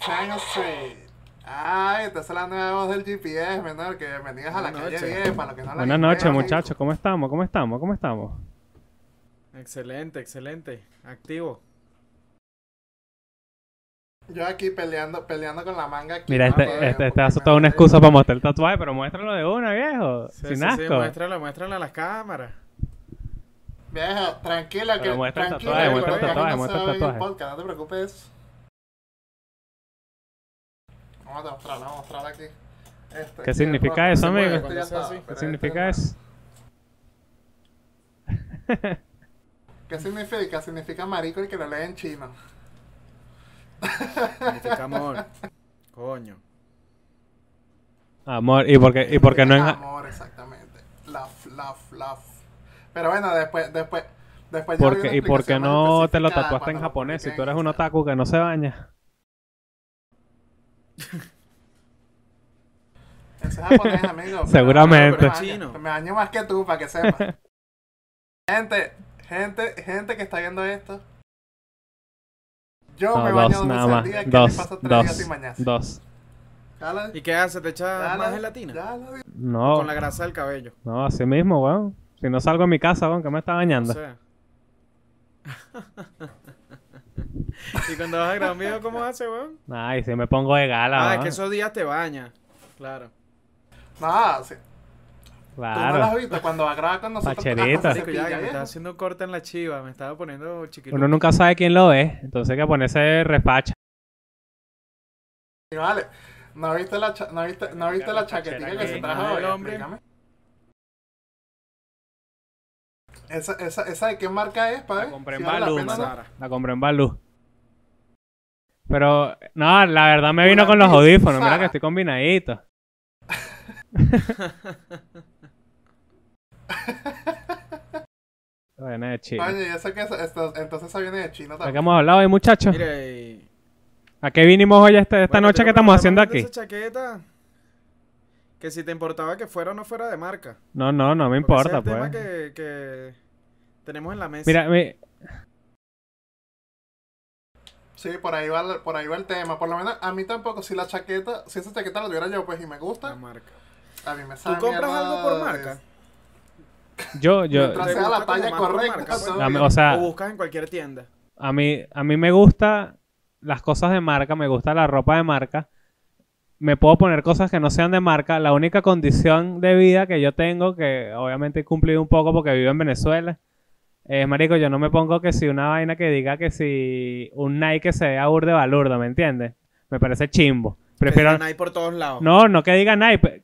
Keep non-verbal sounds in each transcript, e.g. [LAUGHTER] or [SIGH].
to China Street. Ay, esta es la nueva voz del GPS, menor, que bienvenidas a la Buenas calle noches. 10, para los que no la Buenas noches, muchachos. ¿Cómo estamos? ¿Cómo estamos? ¿Cómo estamos? Excelente, excelente. Activo. Yo aquí peleando, peleando con la manga aquí. Mira, ¿no? este, este, este porque es me toda una excusa para mostrar el tatuaje, pero muéstralo de una, viejo. Sí, sin sí, sí, asco. muéstralo, muéstralo a las cámaras. Viejo, tranquila, que Pero muestra el tranquila, tatuaje, muestra el muestra el no te preocupes. Vamos a mostrarlo, vamos a mostrarlo aquí. Este, ¿Qué significa eso, amigo? este ¿Qué significa eso? ¿Qué significa? Significa marico y que lo lee en chino. Significa amor. Coño. Amor, ¿y por qué, y por qué no en... Amor, exactamente. Love, love, love. Pero bueno, después, después, después ya por vi qué- una ¿Y por qué no te lo tatuaste en japonés si tú eres un otaku que no se baña? Ese es japonés, amigo. [LAUGHS] Seguramente. me baño- Me baño más que tú, para que sepas. gente, gente, gente que está viendo esto. Yo No, me baño dos dos nada más. día, que Dos, paso tres días dos, sin bañarse. dos. ¿Y qué hace? ¿Te echa ya más gelatina? No, Con la grasa del cabello. no, así mismo, weón. Si no salgo de mi casa, weón, que me está bañando. sea. [LAUGHS] [LAUGHS] ¿Y cuando vas a grabar un video, cómo hace, weón? Ay, si me pongo de gala, Ah, es que esos días te bañas. Claro. No, sí. Tú no lo has Claro. visto cuando va a grabar con nosotros. Pacherita. ya, que me viejo. estaba haciendo corte en la chiva. Me estaba poniendo chiquito. Uno nunca sabe quién lo ve, entonces hay que ponerse repacha. Y Vale. ¿No viste la, cha- no viste, no viste la chaquetilla que se trajo hoy? el hombre. Explícame. Esa, esa, ¿Esa de qué marca es, padre? La compré en Si vale la Balú, pena, ¿no? Sara. La compré en Balú. Pero, no, la verdad me vino Una con los audífonos. Mira que estoy combinadito. [LAUGHS] Viene de chino. Oye, y eso que es- esto- entonces eso viene de chino ¿De qué también. hemos hablado hoy, muchachos? Mira, y... ¿A qué vinimos hoy este- esta Bueno, noche que estamos haciendo aquí? Esa chaqueta, que si te importaba que fuera o no fuera de marca. No, no, no me Porque ese es importa, el tema pues. que, que tenemos en la mesa. Mira, mi- Sí, por ahí, va, el- por ahí va el tema. Por lo menos a mí tampoco, si la chaqueta, si esa chaqueta la tuviera yo, pues y me la gusta, marca. a mí me ¿Tú sabe compras algo por marca? yo, yo, Mientras ¿Te sea la talla por correcta, marca, pues? mí- o sea, o buscas en cualquier tienda. a mí, a mí me gusta las cosas de marca, me gusta la ropa de marca. Me puedo poner cosas que no sean de marca. La única condición de vida que yo tengo, que obviamente he cumplido un poco porque vivo en Venezuela, es, marico, yo no me pongo que si una vaina que diga que si un Nike que se vea burde balurdo, ¿me entiendes? Me parece chimbo. Prefiero... Por todos lados. No, no que diga Nike.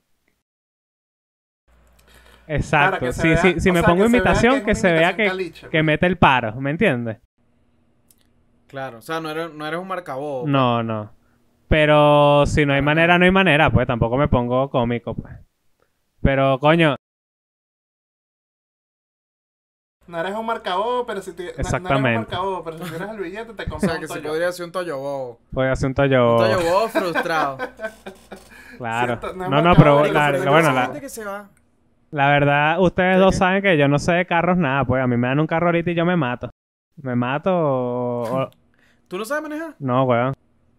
Exacto. Claro, si vea- si- si me sea, pongo que imitación, que se vea que, que mete el paro, ¿me entiendes? Claro, o sea, no eres, no eres un marcabobo. No, no. Pero si no hay manera, no hay manera, pues tampoco me pongo cómico, pues. Pero, coño, No eres un marcabó, pero si te, no- No, Exactamente. eres un marcabó, pero si tuvieras el billete te [LAUGHS] O compras sea, que se podría ser un toyo bobo. voy a hacer un toyo. Un toyo bobo [LAUGHS] frustrado. Claro. No No, pero bueno, la, gente que se va. la verdad, ustedes ¿Qué, dos qué? saben que yo no sé de carros nada, pues a mí me dan un carro ahorita y yo me mato. Me mato o... o- ¿Tú no sabes manejar? No, weón.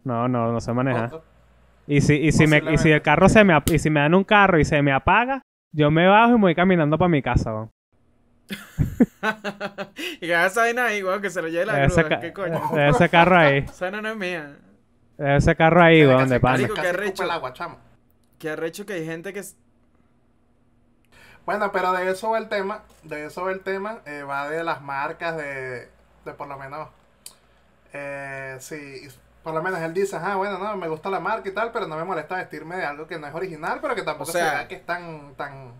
No, no, no sé manejar. Otro. Y si, y si, me, y si el carro se me y si me dan un carro y se me apaga, yo me bajo y me voy caminando para mi casa, weón. [LAUGHS] y que esa vaina ahí, weón, que se lo lleve la Ese, grúa. ¿Qué coño? ese carro ahí. [LAUGHS] Esa vaina no es mía. Ese carro ahí, weón, de pana. Escupe arrecho. el agua, chamo. Qué arrecho que hay gente que... es- Bueno, pero de eso va el tema, de eso va el tema, eh, va de las marcas, de, de por lo menos, eh, sí, por lo menos él dice, ah, bueno, no, me gusta la marca y tal, pero no me molesta vestirme de algo que no es original, pero que tampoco O sea- se vea que es tan, tan,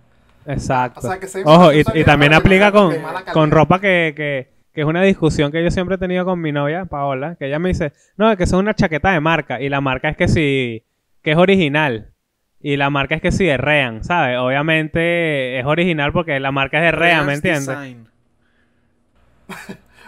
Exacto. o sea, que se Ojo, y, también aplica con, con ropa que, que, que es una discusión que yo siempre he tenido con mi novia, Paola, que ella me dice, no, es que eso es una chaqueta de marca, y la marca es que sí, que es original, y la marca es que sí es Rean, ¿sabes? Obviamente es original porque la marca es de Rean, ¿me entiendes?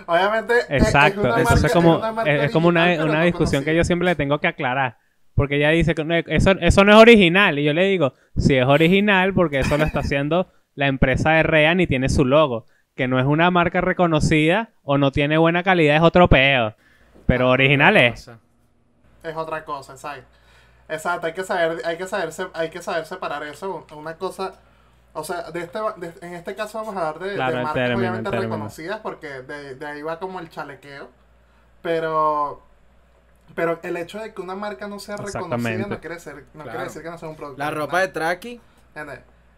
Obviamente, es- es Exacto, una marca- es como, una es, es como una, una no discusión que yo siempre le tengo que aclarar. Porque ella dice que no, eso, eso no es original. Y yo le digo, si es original, porque eso lo está haciendo la empresa de Rean y tiene su logo. Que no es una marca reconocida o no tiene buena calidad, es otro peo. Pero original es. Cosa. es otra cosa, exacto. Exacto, hay que saber, hay que saber, se- hay que saber separar eso. Una cosa, o sea, de este, de- en este caso vamos a hablar de, Claro, marcas término, obviamente reconocidas porque de, de ahí va como el chalequeo. Pero, pero el hecho de que una marca no sea reconocida no quiere decir, no Claro. quiere decir que no sea un producto. La original. ropa de Traki.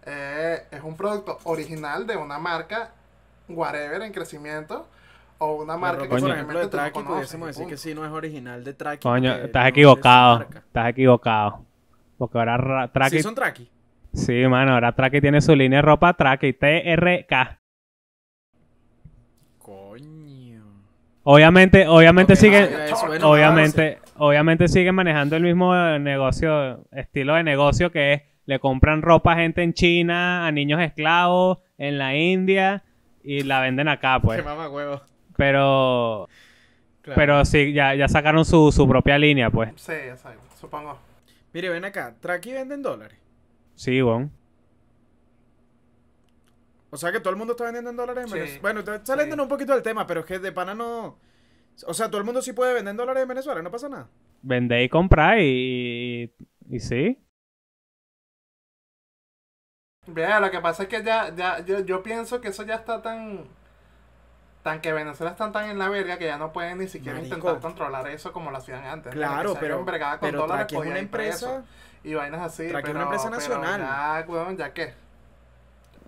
Eh, es un producto original de una marca whatever en crecimiento o una marca que por ejemplo, de no Traki, conoces, pudiésemos decir que sí no es original de Traki. Coño, estás no equivocado. Estás equivocado. Porque ahora ra- Traki. Sí son Traki. Sí, mano, ahora Traki tiene su línea de ropa Traki, TRK. Coño. Obviamente, obviamente Ok, sigue. eso, bueno, obviamente, obviamente siguen manejando el mismo eh, negocio, estilo de negocio que es le compran ropa a gente en China, a niños esclavos, en la India y la venden acá, [LAUGHS] Qué pues. mamá huevo. Pero, Claro. pero sí, ya, ya sacaron su, su propia línea, pues. Sí, exacto, supongo. Mire, ven acá. Traki vende en dólares. Sí, bueno. O sea que todo el mundo está vendiendo en dólares en Sí, Venezuela. Bueno, está saliendo sí. un poquito del tema, pero es que de pana no. O sea, todo el mundo sí puede vender en dólares en Venezuela, no pasa nada. Vender y comprar y, y, y sí. Bien, lo que pasa es que ya, ya, yo, yo pienso que eso ya está tan, tan que Venezuela está tan en la verga que ya no pueden ni siquiera Marico. intentar controlar eso como lo hacían antes. Claro, pero, bregado con pero dólares, Traki es una empresa. Y vainas así. Pero, una empresa pero nacional. Ya, weón, ya qué.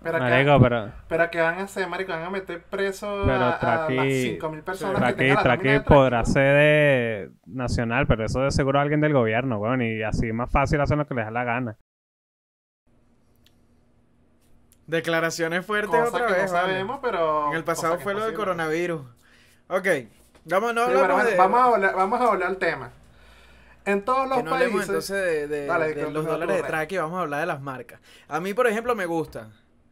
Pero que, Marico, pero pero que van a hacer, marico, van a meter preso Pero a, a las 5.000 personas que tengan la nómina de podrá ser de nacional, pero eso de seguro alguien del gobierno, weón. Y así más fácil hacen lo que les da la gana. Declaraciones fuertes Cosa otra que vez, no vale. sabemos, pero... En el pasado cosa que fue lo del coronavirus. Ok. Vamos, no Sí, hablamos pero bueno, de. vamos, a volver, vamos a volver al tema. En todos los que no hablemos países... entonces de, de- Dale, de que los dólares de tú, Traki, vamos a hablar de las marcas. A mí, por ejemplo, me gusta.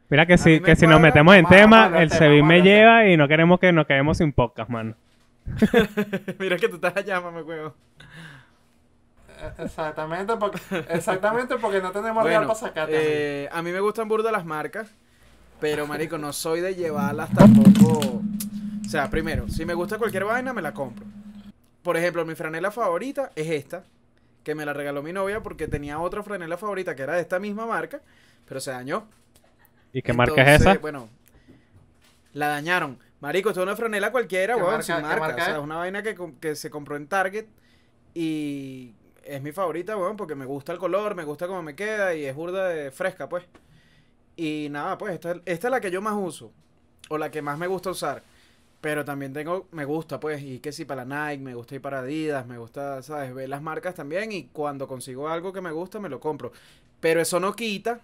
Mira que si, que si nos metemos en tema, el del tema, SEBIN vamos a me lleva y no queremos que nos quedemos sin podcast, mano. [LAUGHS] Mira que tú estás allá, me juego. Eh, Exactamente porque, exactamente porque no tenemos real Bueno, para sacarte. eh, a mí me gustan burda las marcas, pero marico, no soy de llevarlas tampoco. O sea, primero, si me gusta cualquier vaina, me la compro. Por ejemplo, mi franela favorita es esta, que me la regaló mi novia porque tenía otra franela favorita que era de esta misma marca, pero se dañó. ¿Y qué marca es esa? Bueno, la dañaron. Marico, esto es una franela cualquiera, ¿Qué weón, marca- sin marca. marca o sea, es? una vaina que, que se compró en Target y es mi favorita, weón, porque me gusta el color, me gusta cómo me queda y es burda de fresca, pues. Y nada, pues esta, esta es la que yo más uso o la que más me gusta usar. Pero también tengo, me gusta, pues, y que si para la Nike, me gusta ir para Adidas, me gusta, ¿sabes? Ver las marcas también y cuando consigo algo que me gusta, me lo compro. Pero eso no quita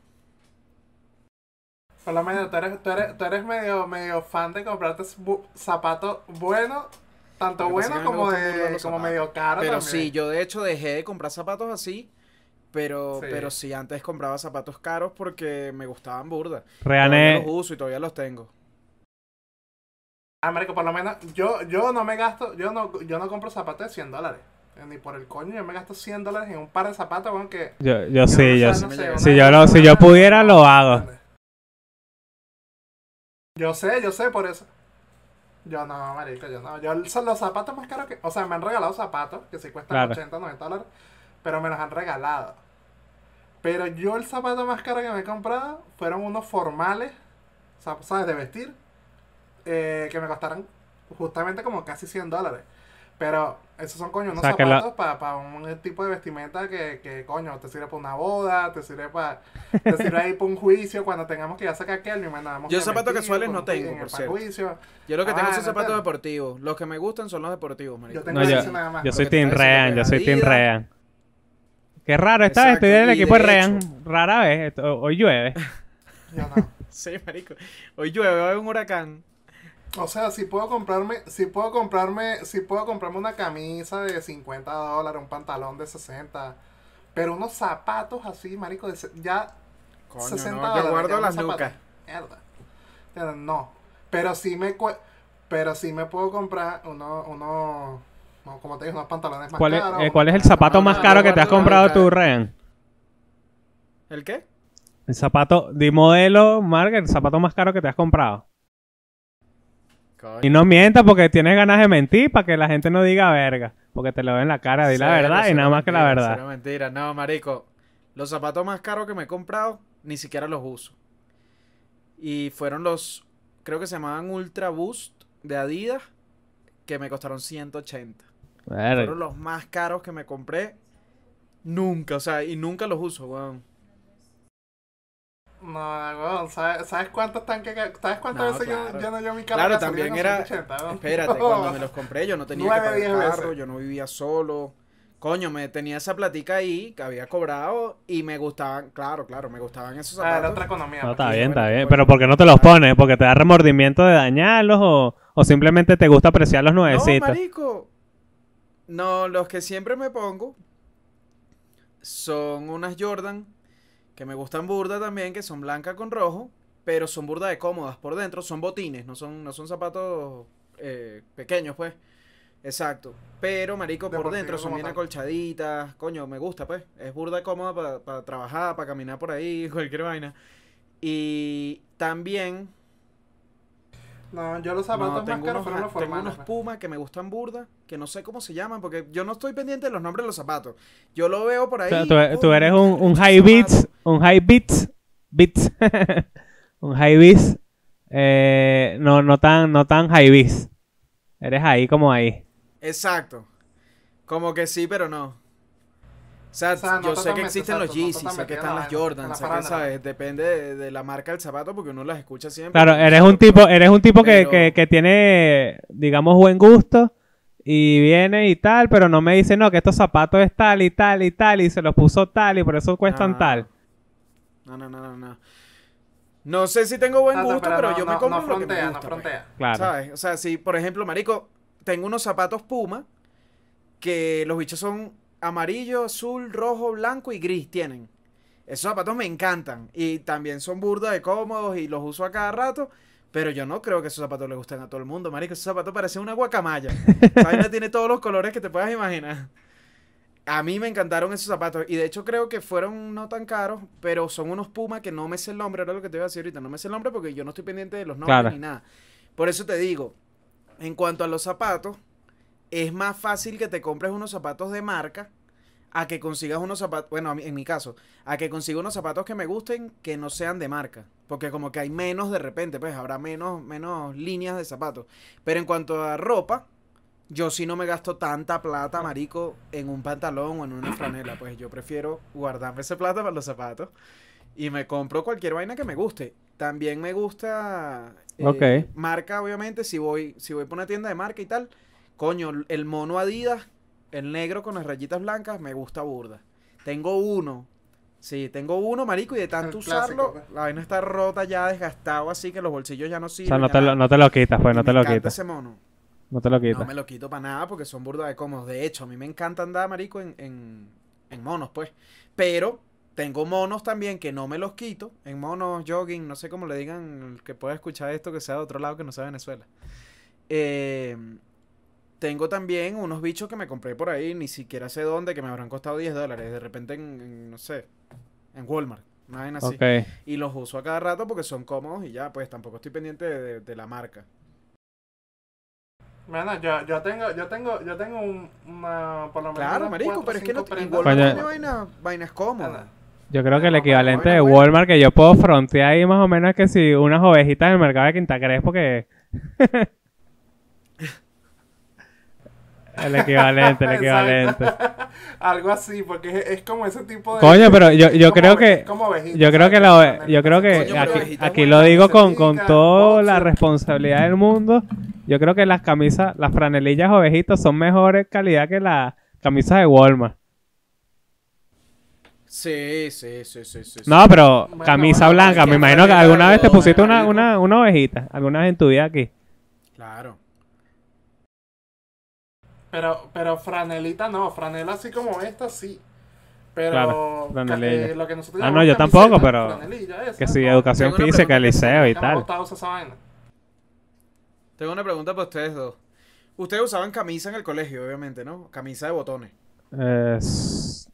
Por lo menos tú eres, tú eres, tú eres medio, medio fan de comprarte zapatos buenos, tanto buenos como, de, como medio caros. Pero también. sí, yo de hecho dejé de comprar zapatos así. Pero Sí. pero sí, antes compraba zapatos caros porque me gustaban burda. Rean Todavía es- los uso y todavía los tengo. Ah, marico, por lo menos yo, yo no me gasto, yo no, yo no compro zapatos de 100 dólares. Eh, Ni por el coño, yo me gasto 100 dólares en un par de zapatos, weón, que... Yo, yo que sí, yo no sé, Si yo si yo pudiera, lo hago. Yo sé, yo sé por eso. Yo no, marico, yo no. Yo son los zapatos más caros que... O sea, me han regalado zapatos que sí cuestan Claro. 80, 90 dólares, pero me los han regalado. Pero yo el zapato más caro que me he comprado fueron unos formales, o sea, ¿sabes? De vestir, eh, que me costaron justamente como casi 100 dólares. Pero esos son, coño, unos sea, que la- zapatos para un tipo de vestimenta que, que, coño, te sirve para una boda, te sirve para te sirve ahí para un juicio cuando tengamos que ir a sacar aquel, mi mandamos Yo zapatos casuales no tengo, en el por cierto. juicio. Yo lo que tengo Ah, son no zapatos deportivos. Los que me gustan son los deportivos, marico. Yo tengo No, yo, ese nada más. yo Lo soy Team Rean, yo soy Team Rean. Qué raro, esta vez Exacto, estoy del y equipo de Rean. hecho- Rara vez, esto- hoy llueve. [LAUGHS] Yo no. Sí, marico. Hoy llueve, va a haber un huracán. O sea, si puedo comprarme, si puedo comprarme, si puedo comprarme una camisa de 50 dólares, un pantalón de 60, pero unos zapatos así, marico, de ya Coño, 60 no, dólares. yo guardo las lucas. Mierda. No. Pero sí me pero sí me puedo comprar unos, unos, no, como te digo, unos pantalones más ¿Cuál es, caros. eh, cuál es el zapato más no, caro no, que te has comprado tú, Rean? ¿El qué? El zapato, di modelo, marca, el zapato más caro que te has comprado. Coño. Y no mientas porque tienes ganas de mentir para que la gente no diga verga. Porque te lo veo en la cara, di la verdad y nada más que la verdad. cero mentira. No, marico. Los zapatos más caros que me he comprado, ni siquiera los uso. Y fueron los, creo que se llamaban Ultra Boost de Adidas, que me costaron 180. Verga. Fueron los más caros que me compré. Nunca, o sea, y nunca los uso, weón. No, weón, ¿sabes, ¿sabes cuántos tanques que- ¿Sabes cuántas No, veces yo claro. lleno yo mi carro Claro, también era. 180, weón? Espérate, cuando me [LAUGHS] los compré, yo no tenía que pagar carro, yo no vivía solo. Coño, me tenía esa platica ahí que había cobrado y me gustaban, claro, claro, me gustaban esos Ah, era zapatos. otra economía. No, pues. está bien, bueno, está bien. bueno. Pero ¿por qué no te los pones? ¿Porque te da remordimiento de dañarlos o, o simplemente te gusta apreciar los No, nuevecitos? marico. No, los que siempre me pongo son unas Jordan que me gustan burda también, que son blancas con rojo, pero son burda de cómodas por dentro, son botines, no son, no son zapatos eh, pequeños, pues. Exacto. Pero, marico, por dentro son bien tal. acolchaditas. Coño, me gusta, pues. Es burda cómoda para trabajar, para caminar por ahí, [LAUGHS] cualquier vaina. Y también No, yo los no, zapatos más tengo caros unos, fueron los tengo formales. unos pues. Puma que me gustan burda, que no sé cómo se llaman, porque yo no estoy pendiente de los nombres de los zapatos. Yo lo veo por O ahí. sea, tú, tú coño, eres un, high beats, un high beats, beats, [LAUGHS] un high beats, eh, no, no tan, no tan high beats. Eres ahí como ahí. Exacto. Como que sí, pero no. O sea, O sea, no yo sé que existen los exacto, no Yeezys, sé que están no, las en- en Jordan, la sé que. ¿sabes? Depende de, de la marca del zapato porque uno las escucha siempre. Claro, eres un que tipo, eres un tipo que, Pero- que, que tiene, digamos, buen gusto y viene y tal, pero no me dice, no, que estos zapatos es tal y tal y tal y se los puso tal y por eso cuestan No. tal. No, no, no, no, no. No sé si tengo buen Exacto, gusto, pero no- yo me no- compro no lo que me frontea, gusta. no pues. frontea. Claro. ¿Sabes? O sea, si, por ejemplo, marico, tengo unos zapatos Puma que los bichos son amarillo, azul, rojo, blanco y gris tienen. Esos zapatos me encantan y también son burda de cómodos y los uso a cada rato, pero yo no creo que esos zapatos le gusten a todo el mundo, marico. Esos zapatos parecen una guacamaya. Esa [LAUGHS] vaina tiene todos los colores que te puedas imaginar. A mí me encantaron esos zapatos y de hecho creo que fueron no tan caros, pero son unos Puma que no me sé el nombre, era lo que te iba a decir ahorita, no me sé el nombre porque yo no estoy pendiente de los nombres Claro. ni nada. Por eso te digo, en cuanto a los zapatos, es más fácil que te compres unos zapatos de marca a que consigas unos zapatos, bueno, en mi caso, a que consiga unos zapatos que me gusten que no sean de marca, porque como que hay menos de repente, pues habrá menos menos líneas de zapatos. Pero en cuanto a ropa, yo sí no me gasto tanta plata, marico, en un pantalón o en una franela, pues yo prefiero guardarme esa plata para los zapatos y me compro cualquier vaina que me guste. También me gusta eh, marca, obviamente, si voy si voy por una tienda de marca y tal, coño, el mono Adidas, el negro con las rayitas blancas, me gusta burda. Tengo uno. Sí, tengo uno, marico, y de tanto El clásico, usarlo, pues. la vaina está rota ya, desgastado, así que los bolsillos ya no O sirven. sea, no te, lo, nada. no te lo quitas, pues, Y no te me lo quitas. ese mono. No te lo No quitas. me lo quito para nada porque son burda de cómodos. De hecho, a mí me encanta andar, marico, en, en, en monos, pues. Pero tengo monos también que no me los quito. En monos, jogging, no sé cómo le digan, el que pueda escuchar esto que sea de otro lado que no sea Venezuela. Eh, tengo también unos bichos que me compré por ahí, ni siquiera sé dónde, que me habrán costado 10 dólares. De repente en, en, no sé, en Walmart. Una vaina así. Ok. Y los uso a cada rato porque son cómodos y ya, pues tampoco estoy pendiente de, de- de la marca. Bueno, yo, yo tengo, yo tengo, yo tengo un, una, por lo menos Claro, marico, cuatro, pero es que no prendas. Walmart tiene vaina- vainas cómodas. Yo creo que el equivalente de. Walmart que yo puedo frontear ahí más o menos es que si unas ovejitas del mercado de Quinta Crespo que... el equivalente, el equivalente. [LAUGHS] Algo así, porque es, es como ese tipo de. Coño, pero yo, yo creo que... ovejita, Yo creo que yo creo que Coño, aquí, ovejita aquí buena, lo digo con, con toda la responsabilidad del mundo. Yo creo que las camisas, las franelillas ovejitas son mejores calidad que las camisas de Walmart. Sí, sí, sí, sí, sí. No, pero Bueno, camisa bueno, blanca. Me imagino que alguna vez te pusiste una, una, una ovejita. Alguna vez en tu vida aquí. Claro. Pero, pero franelita no, franela así como esta sí. Pero Claro, lo que nosotros Ah, no, yo tampoco, pero esa, Que si no. educación física, pregunta, liceo y tal. Tengo una pregunta para ustedes dos. Ustedes usaban camisa en el colegio, obviamente, ¿no? Camisa de botones. Eh, s-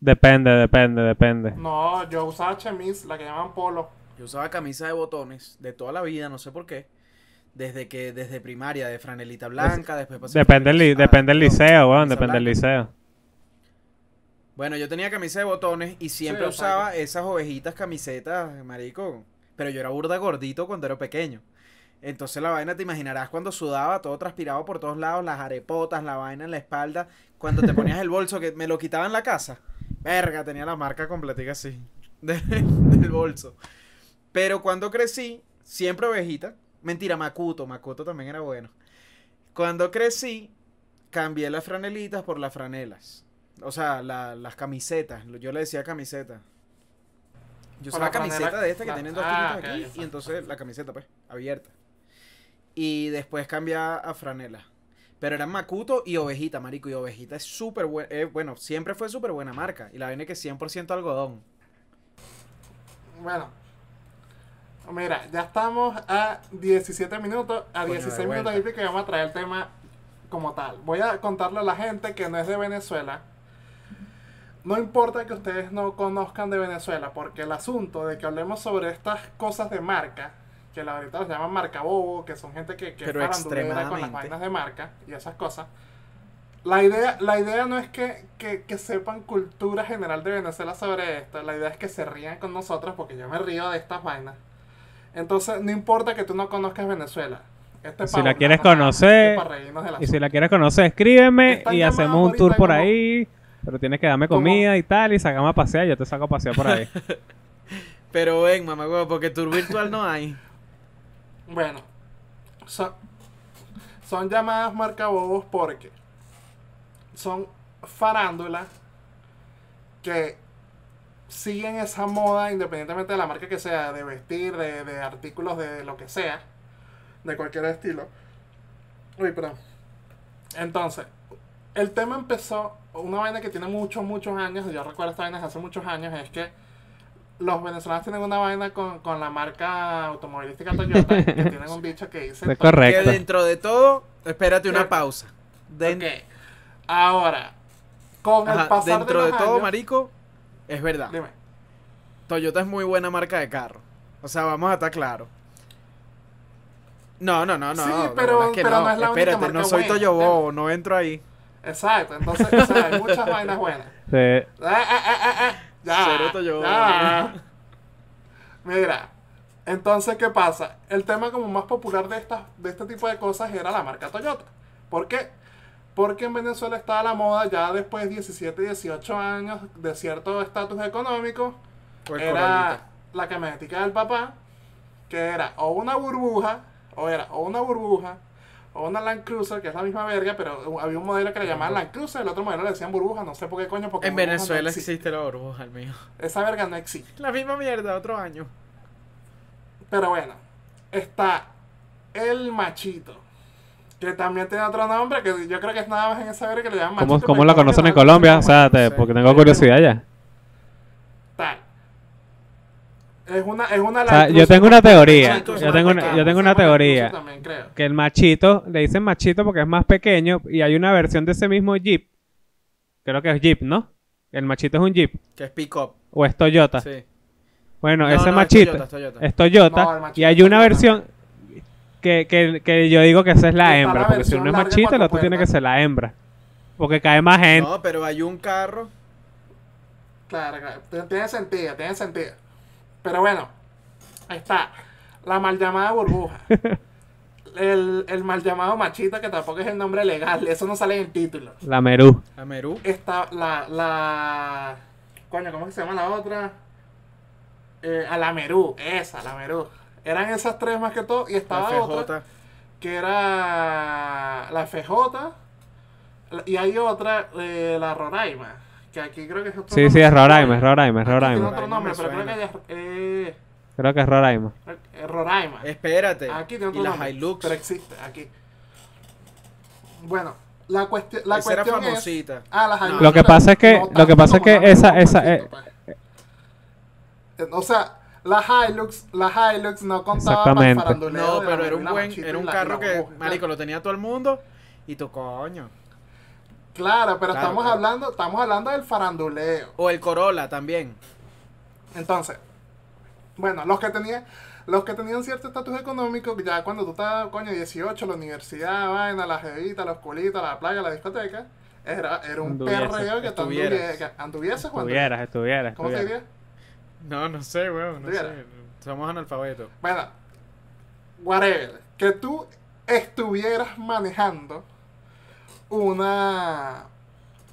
Depende, depende, depende. No, yo usaba chemise, la que llaman polo. Yo usaba camisa de botones de toda la vida, no sé por qué. Desde que, desde primaria, de franelita blanca, después pasé Depende franelita- depende del liceo, weón, depende del liceo. Bueno, yo tenía camisa de botones y siempre Sí, usaba esas ovejitas camisetas, marico. Pero yo era burda gordito cuando era pequeño. Entonces la vaina te imaginarás cuando sudaba, todo transpirado por todos lados, las arepotas, la vaina en la espalda. Cuando te ponías el bolso, que me lo quitaba en la casa. Verga, tenía la marca completica así. [LAUGHS] de- del bolso. Pero cuando crecí, siempre ovejita. Mentira, Macuto. Macuto también era bueno. Cuando crecí, cambié las franelitas por las franelas. O sea, la- las camisetas. Yo le decía camiseta. Yo usaba la franela- camiseta de esta que la- tienen dos ah, aquí. exacto. Y entonces la camiseta, pues, abierta. Y después cambié a franela. Pero eran Macuto y Ovejita, marico. Y Ovejita es súper buena. bueno, siempre fue súper buena marca. Y la es que 100% algodón. Bueno. Mira, ya estamos a 17 minutos, a Coño, de 16 minutos y y vamos a traer el tema como tal. Voy a contarle a la gente que no es de Venezuela. No importa que ustedes no conozcan de Venezuela, porque el asunto de que hablemos sobre estas cosas de marca, que la ahorita los llaman marca bobo, que son gente que, que farandulera con las vainas de marca y esas cosas. La idea, la idea no es que, que, que sepan cultura general de Venezuela sobre esto, la idea es que se rían con nosotros porque yo me río de estas vainas. Entonces, no importa que tú no conozcas Venezuela. Este es Si la quieres conocer, este Y si la quieres conocer, escríbeme y hacemos un tour por como- ahí. Pero tienes que darme como- comida y tal y sacamos a pasear. Yo te saco a pasear por ahí. [LAUGHS] Pero ven, mamá, porque tour virtual no hay. Bueno, son, son llamadas marcabobos porque son farándulas que siguen esa moda independientemente de la marca que sea, de vestir, de, de artículos, de lo que sea, de cualquier estilo. Uy, perdón. Entonces, el tema empezó, una vaina que tiene muchos, muchos años, yo recuerdo esta vaina desde hace muchos años, es que los venezolanos tienen una vaina con, con la marca automovilística Toyota, que [LAUGHS] tienen un dicho que dice... Es correcto. Que dentro de todo, espérate una ¿Qué? pausa. Den- Ok. Ahora, con el Ajá, pasar dentro de, de, los todo, años- marico, es verdad. Dime. Toyota es muy buena marca de carro. O sea, vamos a estar claros. No, no, no, no. Sí, pero- verdad que pero no es la única Espérate, marca no soy buena. Toyobobo, no entro ahí. Exacto, entonces, o sea, hay muchas vainas buenas. [LAUGHS] Sí. Ah, ah, ah, ah, ah. Ya, Cero Toyota. ya. Mira, entonces, ¿qué pasa? El tema como más popular de, estas de este tipo de cosas era la marca Toyota. ¿Por qué? Porque en Venezuela estaba la moda ya después de 17, 18 años de cierto estatus económico. Pues era la camionetica del papá, que era o una burbuja, o era o una burbuja, o una Land Cruiser, que es la misma verga, pero había un modelo que le llamaban Land Cruiser, el otro modelo le decían burbuja, no sé por qué coño, porque En no Venezuela existe. existe la burbuja, el mío. Esa verga no existe. La misma mierda, otro año. Pero bueno, está el machito. Que también tiene otro nombre, que yo creo que es nada más en esa verga que le llaman ¿Cómo, machito. cómo la conocen en no- Colombia? O sea, te- porque tengo curiosidad ya. Tal. Es una, es una O sea, yo tengo una teoría, yo tengo una- yo tengo una teoría. Cruiser también, creo. Que el machito, le dicen machito porque es más pequeño y hay una versión de ese mismo Jeep. Creo que es Jeep, ¿no? El machito es un Jeep. Que es pick-up. O es Toyota. Sí. Bueno, No, ese no, es machito Toyota, es Toyota. es Toyota. No, el machito y hay una Toyota. versión que, que, que yo digo que esa es la Está hembra. la Porque si uno es machito, el otro tiene que ser la hembra. Porque cae más gente. No, pero hay un carro. Claro, claro. Tiene- sentido, tiene sentido. Pero bueno, ahí está. La mal llamada burbuja. [LAUGHS] El, el mal llamado machito, que tampoco es el nombre legal. Eso no sale en el título. La Merú. La Merú. Está la. la coño, ¿cómo que se llama la otra? Eh, a la Merú, esa, la Merú. Eran esas tres más que todo. Y La estaba otra FJ. que era la FJ. la- Y hay otra, eh, la Roraima. Que aquí creo que es otro Sí, nombre. sí, es Roraima, es Roraima, es Aquí tiene Roraima. otro Roraima nombre, pero creo que es eh, Creo que es Roraima. eh, Roraima. Espérate. Aquí tiene otro y la nombre, Hilux. pero existe aquí. Bueno, la, cuestión la Esa era cuestión es... famosita. Ah, la Hilux. Lo que pasa es que- No lo que pasa es que la esa- esa, poquito, pues. Eh, O sea, la Hilux, la Hilux no contaba para el No, pero era un buen, era un carro que, marico, lo tenía todo el mundo y tu coño. Claro, pero Claro, estamos claro. hablando, estamos hablando del faranduleo. O el Corolla también. Entonces, bueno, los que tenían, los que tenían cierto estatus económico, ya cuando tú estabas, coño, 18, la universidad, vaina, la jevita, los culitos, la playa, la discoteca, era, era un perreo que anduvieses cuando. Estuvieras, estuvieras, ¿Cómo se diría? No, no sé, weón, no sé. Somos analfabetos. Bueno, whatever. Que tú estuvieras manejando una.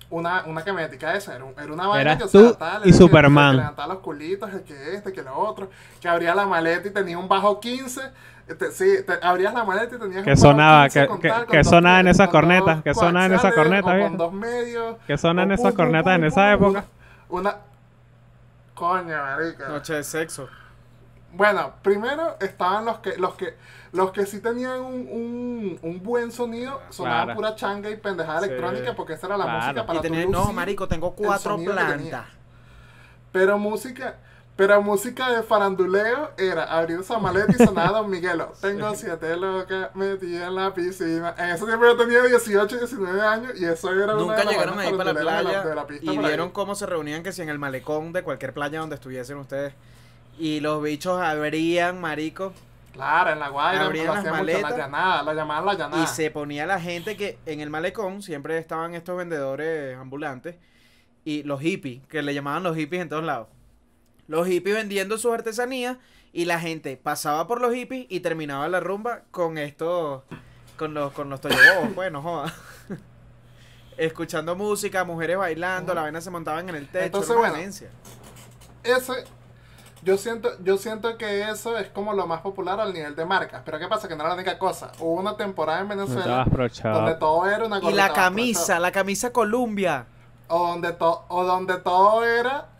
Una, una camionetica esa, era, un- era una vaina Eras que, o tú sea, tal, y el Superman. que levantaba los culitos, el que este, que lo otro, que abría la maleta y tenía un bajo 15. este, sí, te, abrías la maleta y tenías Que un bajo sonaba, 15 que- con que- tal, con que dos sonaba en esas cornetas, que sonaba en esas cornetas. Con dos medios. Que sonan o esas cornetas en esa época. Una. Coño, marica. Noche de sexo. Bueno, primero estaban los que los que los que sí tenían un, un, un buen sonido, sonaban Claro. pura changa y pendejada Sí. electrónica porque esa era la Claro. música para Y tu tener, no, marico, tengo cuatro plantas. Pero música, pero música de faranduleo era abrir esa maleta y sonaba Don Miguelo. [LAUGHS] Tengo siete locas metidas en la piscina. En ese tiempo yo tenía 18, 19 años y eso era una Nunca de las llegaron ahí para la faranduleras de playa de la y por ahí. vieron cómo se reunían que si en el malecón de cualquier playa donde estuviesen ustedes. Y los bichos abrían, marico, Claro, en la Guaira, abrían las hacían mucho, la maletas llanada, la llamaban la llanada. y se ponía la gente que en el malecón siempre estaban estos vendedores ambulantes y los hippies, que le llamaban los hippies en todos lados. Los hippies vendiendo sus artesanías y la gente pasaba por los hippies y terminaba la rumba con estos, con los, con los toyobos, pues no joda. [LAUGHS] Escuchando música, mujeres bailando, la vaina se montaban en el techo, Entonces, bueno, ese yo siento yo siento que eso es como lo más popular al nivel de marcas pero qué pasa que no era la única cosa. Hubo una temporada en Venezuela donde todo era una Y gorrita la camisa, la camisa Columbia. o donde todo o donde todo era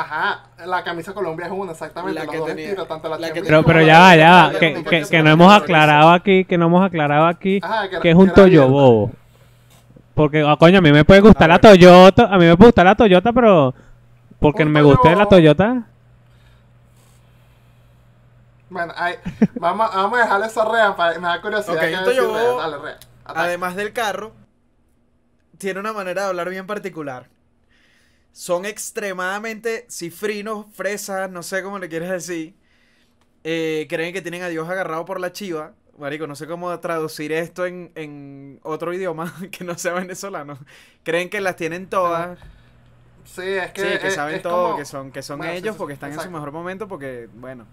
ajá la camisa Colombia es una exactamente La los que dos tenía- estilos tanto la, la que Pero, pero ya va, ya va. Que, que, no hemos aclarado aquí, que no hemos aclarado aquí Ajá, que es un. Toyobobo. Porque, ah, coño, a mí me puede gustar A la ver. Toyota, a mí me puede gustar la Toyota, pero porque Un me guste la Toyobobo. Toyota. bueno ahí, vamos, vamos a dejarle esa rea para me da curiosidad Ok, qué un decir Toyobobo, rea. dale rea. Además del carro, tiene una manera de hablar bien particular. Son extremadamente cifrinos, fresas, no sé cómo le quieres decir. Eh, creen que tienen a Dios agarrado por la chiva. Marico, no sé cómo traducir esto en, en otro idioma [LAUGHS] que no sea venezolano. Creen que las tienen todas. sí es que sí, que es- saben es todo, como- que son, que son Bueno, ellos sí, porque están en su mejor momento, porque, bueno.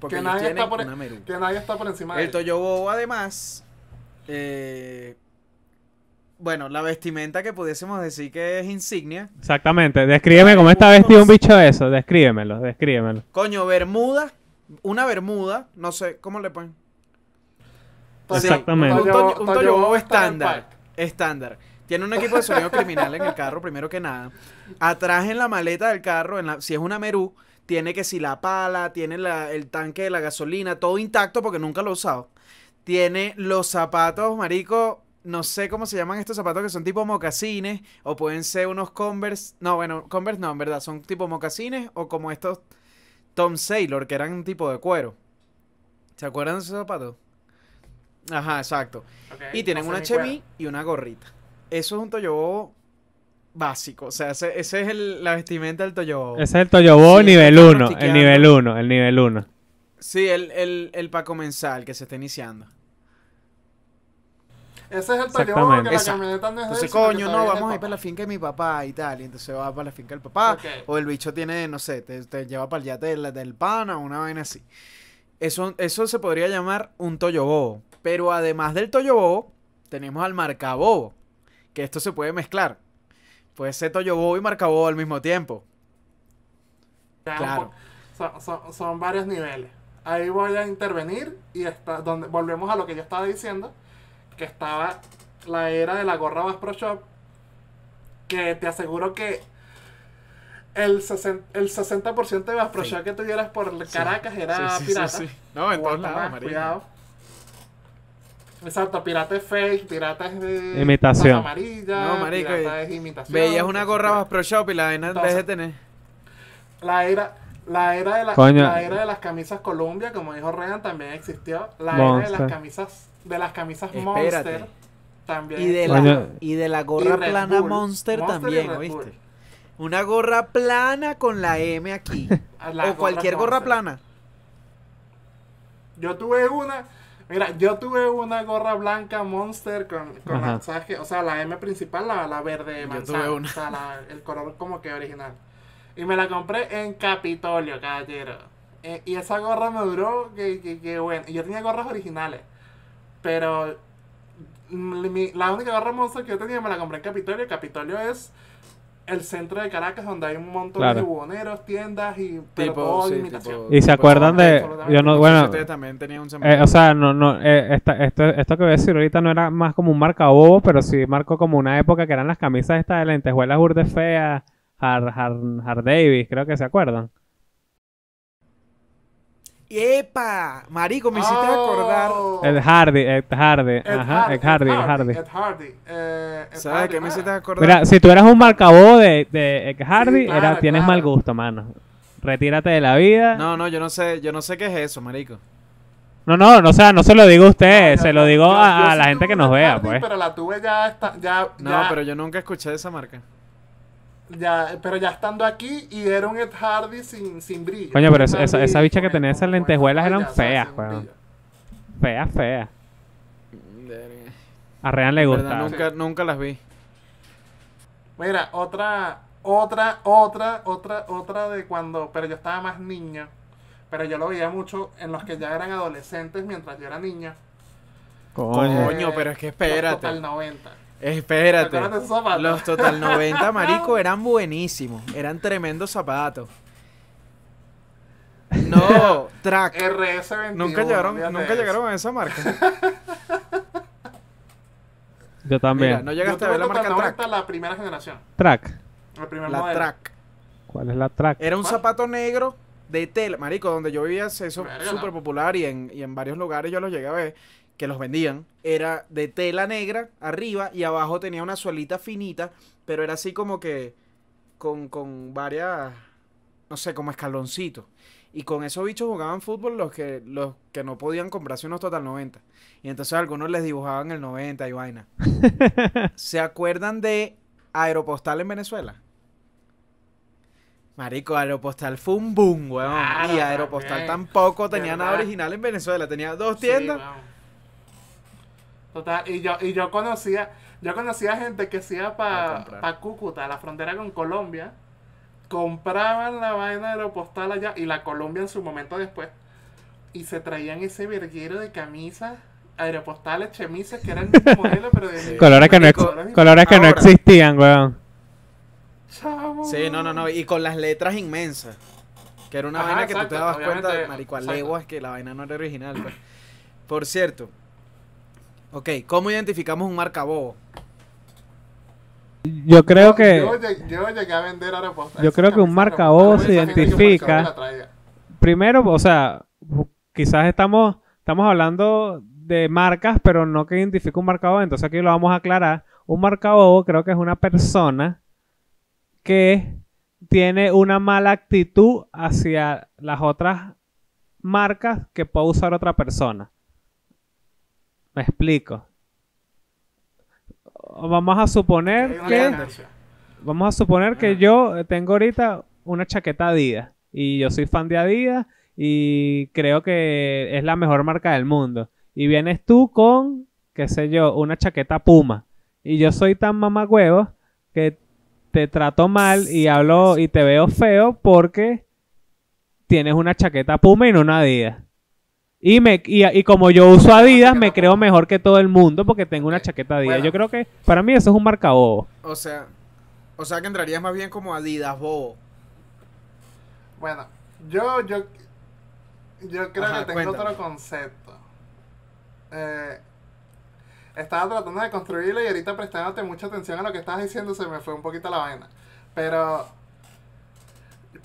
Porque que nadie, está por, Meru. que nadie está por encima de El ellos. Además, eh, bueno, la vestimenta que pudiésemos decir que es insignia. Exactamente. Descríbeme cómo está vestido un bicho de eso. Descríbemelo, descríbemelo. Coño, bermuda, una bermuda, no sé, ¿cómo le ponen? Toyo- Exactamente. Un, Toyo- estándar, estándar. Tiene un equipo de sonido criminal en el carro, primero que nada. Atrás en la maleta del carro, en la- si es una Merú, tiene que si la pala, tiene la- el tanque de la gasolina, todo intacto porque nunca lo he usado. Tiene los zapatos, marico, no sé cómo se llaman estos zapatos que son tipo mocasines o pueden ser unos Converse. No, bueno, Converse no, en verdad, son tipo mocasines o como estos Tom Sailor que eran un tipo de cuero. ¿Se acuerdan de esos zapatos? Ajá, exacto. Y tienen una chemise y una gorrita. Eso es un Toyobobo básico. O sea, ese, ese es el- la vestimenta del Toyobobo. Ese es el Toyobobo Sí, nivel está 1. El nivel 1, el nivel 1. Sí, el, el, el para comenzar, el que se está iniciando. Ese es el Exactamente. que la camioneta no es de Entonces, que coño, no, vamos a ir para la finca de mi papá y tal. Y entonces va para la finca del papá. O el bicho tiene, no sé, te, te lleva para el yate del, del pana o una vaina así. Eso, eso se podría llamar un Toyobobo. Pero además del Toyobobo, tenemos al Marcabobo. Que esto se puede mezclar. Puede ser Toyobobo y Marcabobo al mismo tiempo. Claro. Son, son- son varios niveles. Ahí voy a intervenir y está donde volvemos a lo que yo estaba diciendo, que estaba la era de la gorra Bass Pro Shop, que te aseguro que el, sesen- el 60% de Bass Pro Sí. Shop que tuvieras por Caracas era Sí, sí, sí, pirata. sí. No, en todos lados, más, cuidado. Exacto, pirata es fake, pirata es de Imitación. amarilla, No, marico, pirata es imitación. Veías una gorra. Bass Pro Shop y la vaina en vez de tener. La era, la era de la, la era de las camisas Columbia, como dijo Regan, también existió. La era de las camisas, de las camisas Espérate. Monster también. Y de, la, y de la gorra plana Bull. Monster, también, ¿oíste? Una gorra plana con la M aquí. [LAUGHS] La o cualquier gorra Monster. plana. Yo tuve una. Mira, yo tuve una gorra blanca Monster con, con la, ¿sabes qué? O sea, la M principal, la, la verde Yo manzana. tuve una. O sea, la- el color como que original. Y me la compré en Capitolio, caballero. Eh, y esa gorra me duró que, que, que bueno. Y yo tenía gorras originales. Pero mm, mi- la única gorra Monster que yo tenía me la compré en Capitolio. Capitolio es el centro de Caracas donde hay un montón Claro. de buhoneros, tiendas y pero Tipo, todo sí, imitación. tipo- Y se acuerdan de. Yo no, bueno. Ustedes también tenían un eh, o sea, no, no, eh, esta- esto, esto que voy a decir ahorita no era más como un marca bobo, pero sí marcó como una época que eran las camisas estas de lentejuelas burdes feas, Hard, Hard, Hard Davis, creo que se acuerdan. ¡Epa! Marico, me hiciste acordar. Oh. El Hardy, el Hardy, Ed ajá, el Hardy, el Hardy. Ed Hardy. eh, Ed ¿Sabes Hardy, qué me ah. hiciste acordar? Mira, si tú eras un marcabobo de, de Ed Hardy, claro, era, tienes claro. mal gusto, mano. Retírate de la vida. No, No, no, yo no sé, yo no sé qué es eso, marico. no, no, o sea, no se lo digo a usted, No, se lo digo yo- a, yo a sí la gente que nos vea, Hardy, pues. Pero la tuve ya, está, ya, No, ya, pero yo nunca escuché esa marca. Ya, pero ya estando aquí y era un Ed Hardy sin, sin brillo. Coño, pero esa- esa- bicha que tenía esas lentejuelas eran feas, weón. brillo. Fea, fea. En A Rean le gusta. nunca, nunca las vi. Mira, otra, otra, otra, otra, otra de cuando, pero yo estaba más niño, pero yo lo veía mucho en los que ya eran adolescentes mientras yo era niño. Coño. Coño, pero es que espérate. Total 90. Espérate. Los Total [LAUGHS] 90, marico, eran buenísimos. Eran tremendos zapatos. No, [LAUGHS] track. RS21. Nunca llegaron, nunca eso. llegaron a esa marca. [LAUGHS] Yo también. Mira, no llegaste a ver la marca 90 track. la primera generación. Track. El primer La modelo. track. ¿Cuál es la track? Era un ¿Cuál? zapato negro de tela. Marico, donde yo vivía Verga, súper popular y en, y en varios lugares yo los llegué a ver que los vendían. Era de tela negra arriba y abajo tenía una suelita finita, pero era así como que con, con varias, no sé, como escaloncitos. Y con esos bichos jugaban fútbol los que, los que no podían comprarse unos Total 90. Y entonces algunos les dibujaban el 90 y vaina. [LAUGHS] ¿Se acuerdan de Aeropostal en Venezuela? Marico, Aeropostal fue un boom, weón. Claro, y Aeropostal también. tampoco tenía nada original en Venezuela. Tenía dos tiendas. Total, y yo, y yo conocía, yo conocía gente que se iba A para pa Cúcuta, la frontera con Colombia, compraban la vaina aeropostal allá y la Colombia en su momento después, y se traían ese verguero de camisas aeropostales, chemises, que era el mismo modelo, [LAUGHS] pero de Colores que no, colores que no existían, weón. Chamo. Sí, no, no, no. Y con las letras inmensas. Que era una Ajá, vaina que tú te dabas cuenta, obviamente, marico, leguas que la vaina no era original. pues. Por cierto. Ok, ¿cómo identificamos un marcabobo? Yo creo que Yo, llegué- yo llegué a vender aeropostales. Yo creo que un marcabobo se identifica- primero, o sea, quizás estamos, estamos hablando de marcas, pero no que identifica un marcabobo, entonces aquí lo vamos a aclarar. Un marcabobo creo que es una persona que tiene una mala actitud hacia las otras marcas que puede usar otra persona. Me explico. Vamos a suponer que Vamos a suponer que yo tengo ahorita una chaqueta Adidas y yo soy fan de Adidas y creo que es la mejor marca del mundo. Y vienes tú con, qué sé yo, una chaqueta Puma y yo soy tan mamagüevo que te trato mal y hablo y te veo feo porque tienes una chaqueta Puma y no una Adidas. Y, me, y, y como yo uso Adidas, me creo mejor que todo el mundo porque tengo una Ok, chaqueta Adidas. bueno. Yo creo que para mí eso es un marcabobo. O sea, o sea que entrarías más bien como Adidas bobo. Bueno, yo, yo, yo creo Ajá, que tengo cuéntame. otro concepto. Eh, estaba tratando de construirlo y ahorita prestándote mucha atención a lo que estabas diciendo se me fue un poquito la vaina. Pero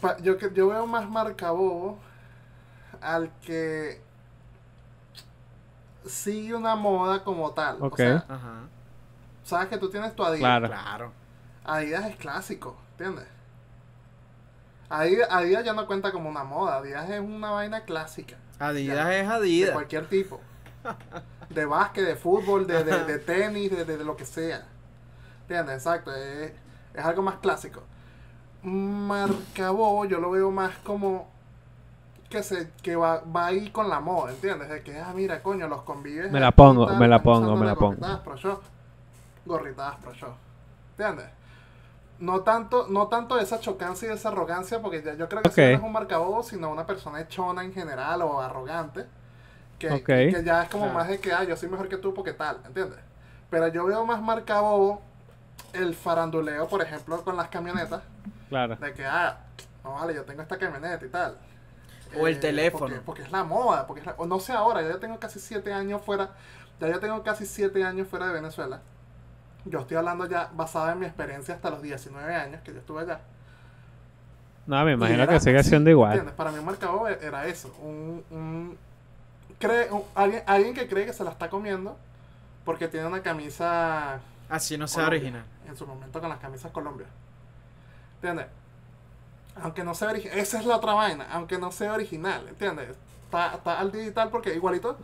pa- yo, que- yo veo más marcabobo al que sigue una moda como tal. Ok. O sea, Ajá. sabes que tú tienes tu Adidas. Claro. Claro. Adidas es clásico, ¿entiendes? Adidas, Adidas ya no cuenta como una moda, Adidas es una vaina clásica, Adidas Ya. es de Adidas. cualquier tipo. De básquet, de fútbol, de, de, de [LAUGHS] tenis, de, de- de lo que sea. ¿Entiendes? Exacto, es, es algo más clásico. marcabobo yo lo veo más como que se que va, va ahí con la moda, ¿entiendes? De que, ah, mira, coño, los convives. Me la pongo, tal, me la pongo, me la pongo. Gorritadas pro show. Gorritadas pro show. ¿Entiendes? No tanto, no tanto esa chocancia y esa arrogancia, porque ya- yo creo que Ok. si no es un marcabobo, sino una persona echona en general o arrogante. Que, Ok. que ya es como Claro. más de que, ah, yo soy mejor que tú porque tal, ¿entiendes? Pero yo veo más marcabobo el faranduleo, por ejemplo, con las camionetas. Claro. De que, ah, no vale, yo tengo esta camioneta y tal. Eh, O el teléfono. Porque, porque es la moda, porque es la- o no sé ahora, ya yo tengo casi siete años fuera, ya yo tengo casi siete años fuera de Venezuela. Yo estoy hablando ya basada en mi experiencia hasta los 19 años que yo estuve allá. No, me imagino era que sigue siendo igual. ¿entiendes? Para mí un marcador era eso, un, un, cree, un- alguien, alguien que cree que se la está comiendo porque tiene una camisa Así no sea Colombia, original. En su momento con las camisas Colombia. ¿Entiendes? Aunque no sea original. Esa es la otra vaina. Aunque no sea original. ¿Entiendes? Está, está al digital porque igualito.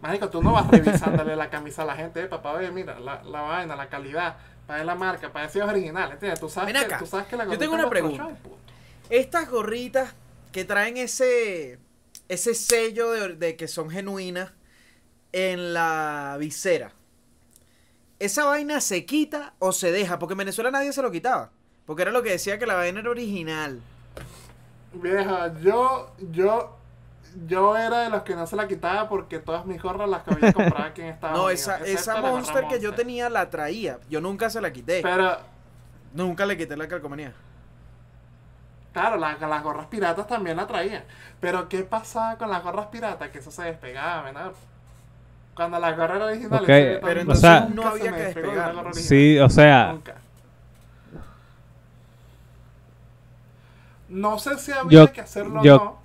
Mágico, tú no vas revisándole la camisa a la gente. Eh, papá, ve, mira, la, la vaina, la calidad. Para ver la marca, para es original. ¿Entiendes? Tú sabes, que, tú sabes que la yo tengo una pregunta. show. Estas gorritas que traen ese ese sello de, de que son genuinas en la visera. ¿Esa vaina se quita o se deja? Porque en Venezuela nadie se lo quitaba. Porque era lo que decía que la vaina era original. Vieja, yo, yo, yo era de los que no se la quitaba porque todas mis gorras las que había comprado aquí en [LAUGHS] Estados No, Unidos. esa, esa Monster que yo tenía la traía. Yo nunca se la quité. Pero, Nunca le quité la calcomanía. Claro, la- las gorras piratas también la traían. Pero ¿qué pasaba con las gorras piratas? Que eso se despegaba, ¿verdad? Cuando las gorras eran originales. Ok, sí, pero entonces nunca no se había que despegó de una despegarlo. gorra original. Sí, o sea, Nunca. No sé si había Yo- que hacerlo yo- o no.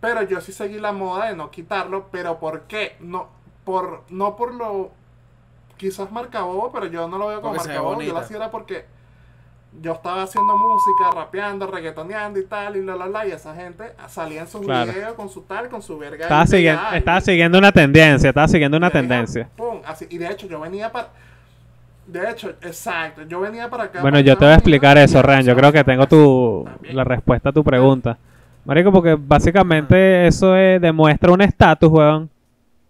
Pero yo sí seguí la moda de no quitarlo. Pero ¿por qué? No por, no por lo... Quizás marcabobo, pero yo no lo veo como marcabobo. Yo lo hacía era porque yo estaba haciendo música, rapeando, reggaetoneando y tal, y la la la, y esa gente salía en sus Claro. videos con su tal, con su verga. estaba siguiendo, estaba siguiendo una tendencia, estaba siguiendo una tendencia. pum, así, y de hecho yo venía para... De hecho, exacto, yo venía para acá. Bueno, para yo te voy a explicar eso, Ren. Yo creo que tengo tu También. la respuesta a tu pregunta. Marico, porque básicamente eso es- demuestra un estatus, weón.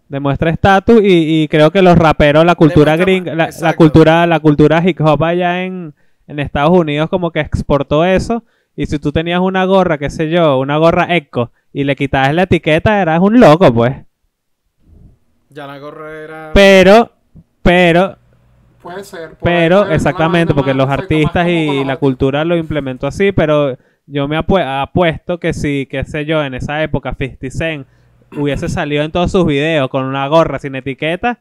Demuestra estatus y, y creo que los raperos, la cultura gringa, la, cultura, la cultura hip hop allá en, en Estados Unidos como que exportó eso. Y si tú tenías una gorra, qué sé yo, una gorra eco y le quitabas la etiqueta, eras un loco, pues. Ya la gorra era. Pero, pero, Puede ser. pero, puede ser exactamente, porque los artistas y la cultura lo implementó así, pero yo me apue- apuesto que si, qué sé yo, en esa época 50 Cent hubiese salido en todos sus videos con una gorra sin etiqueta,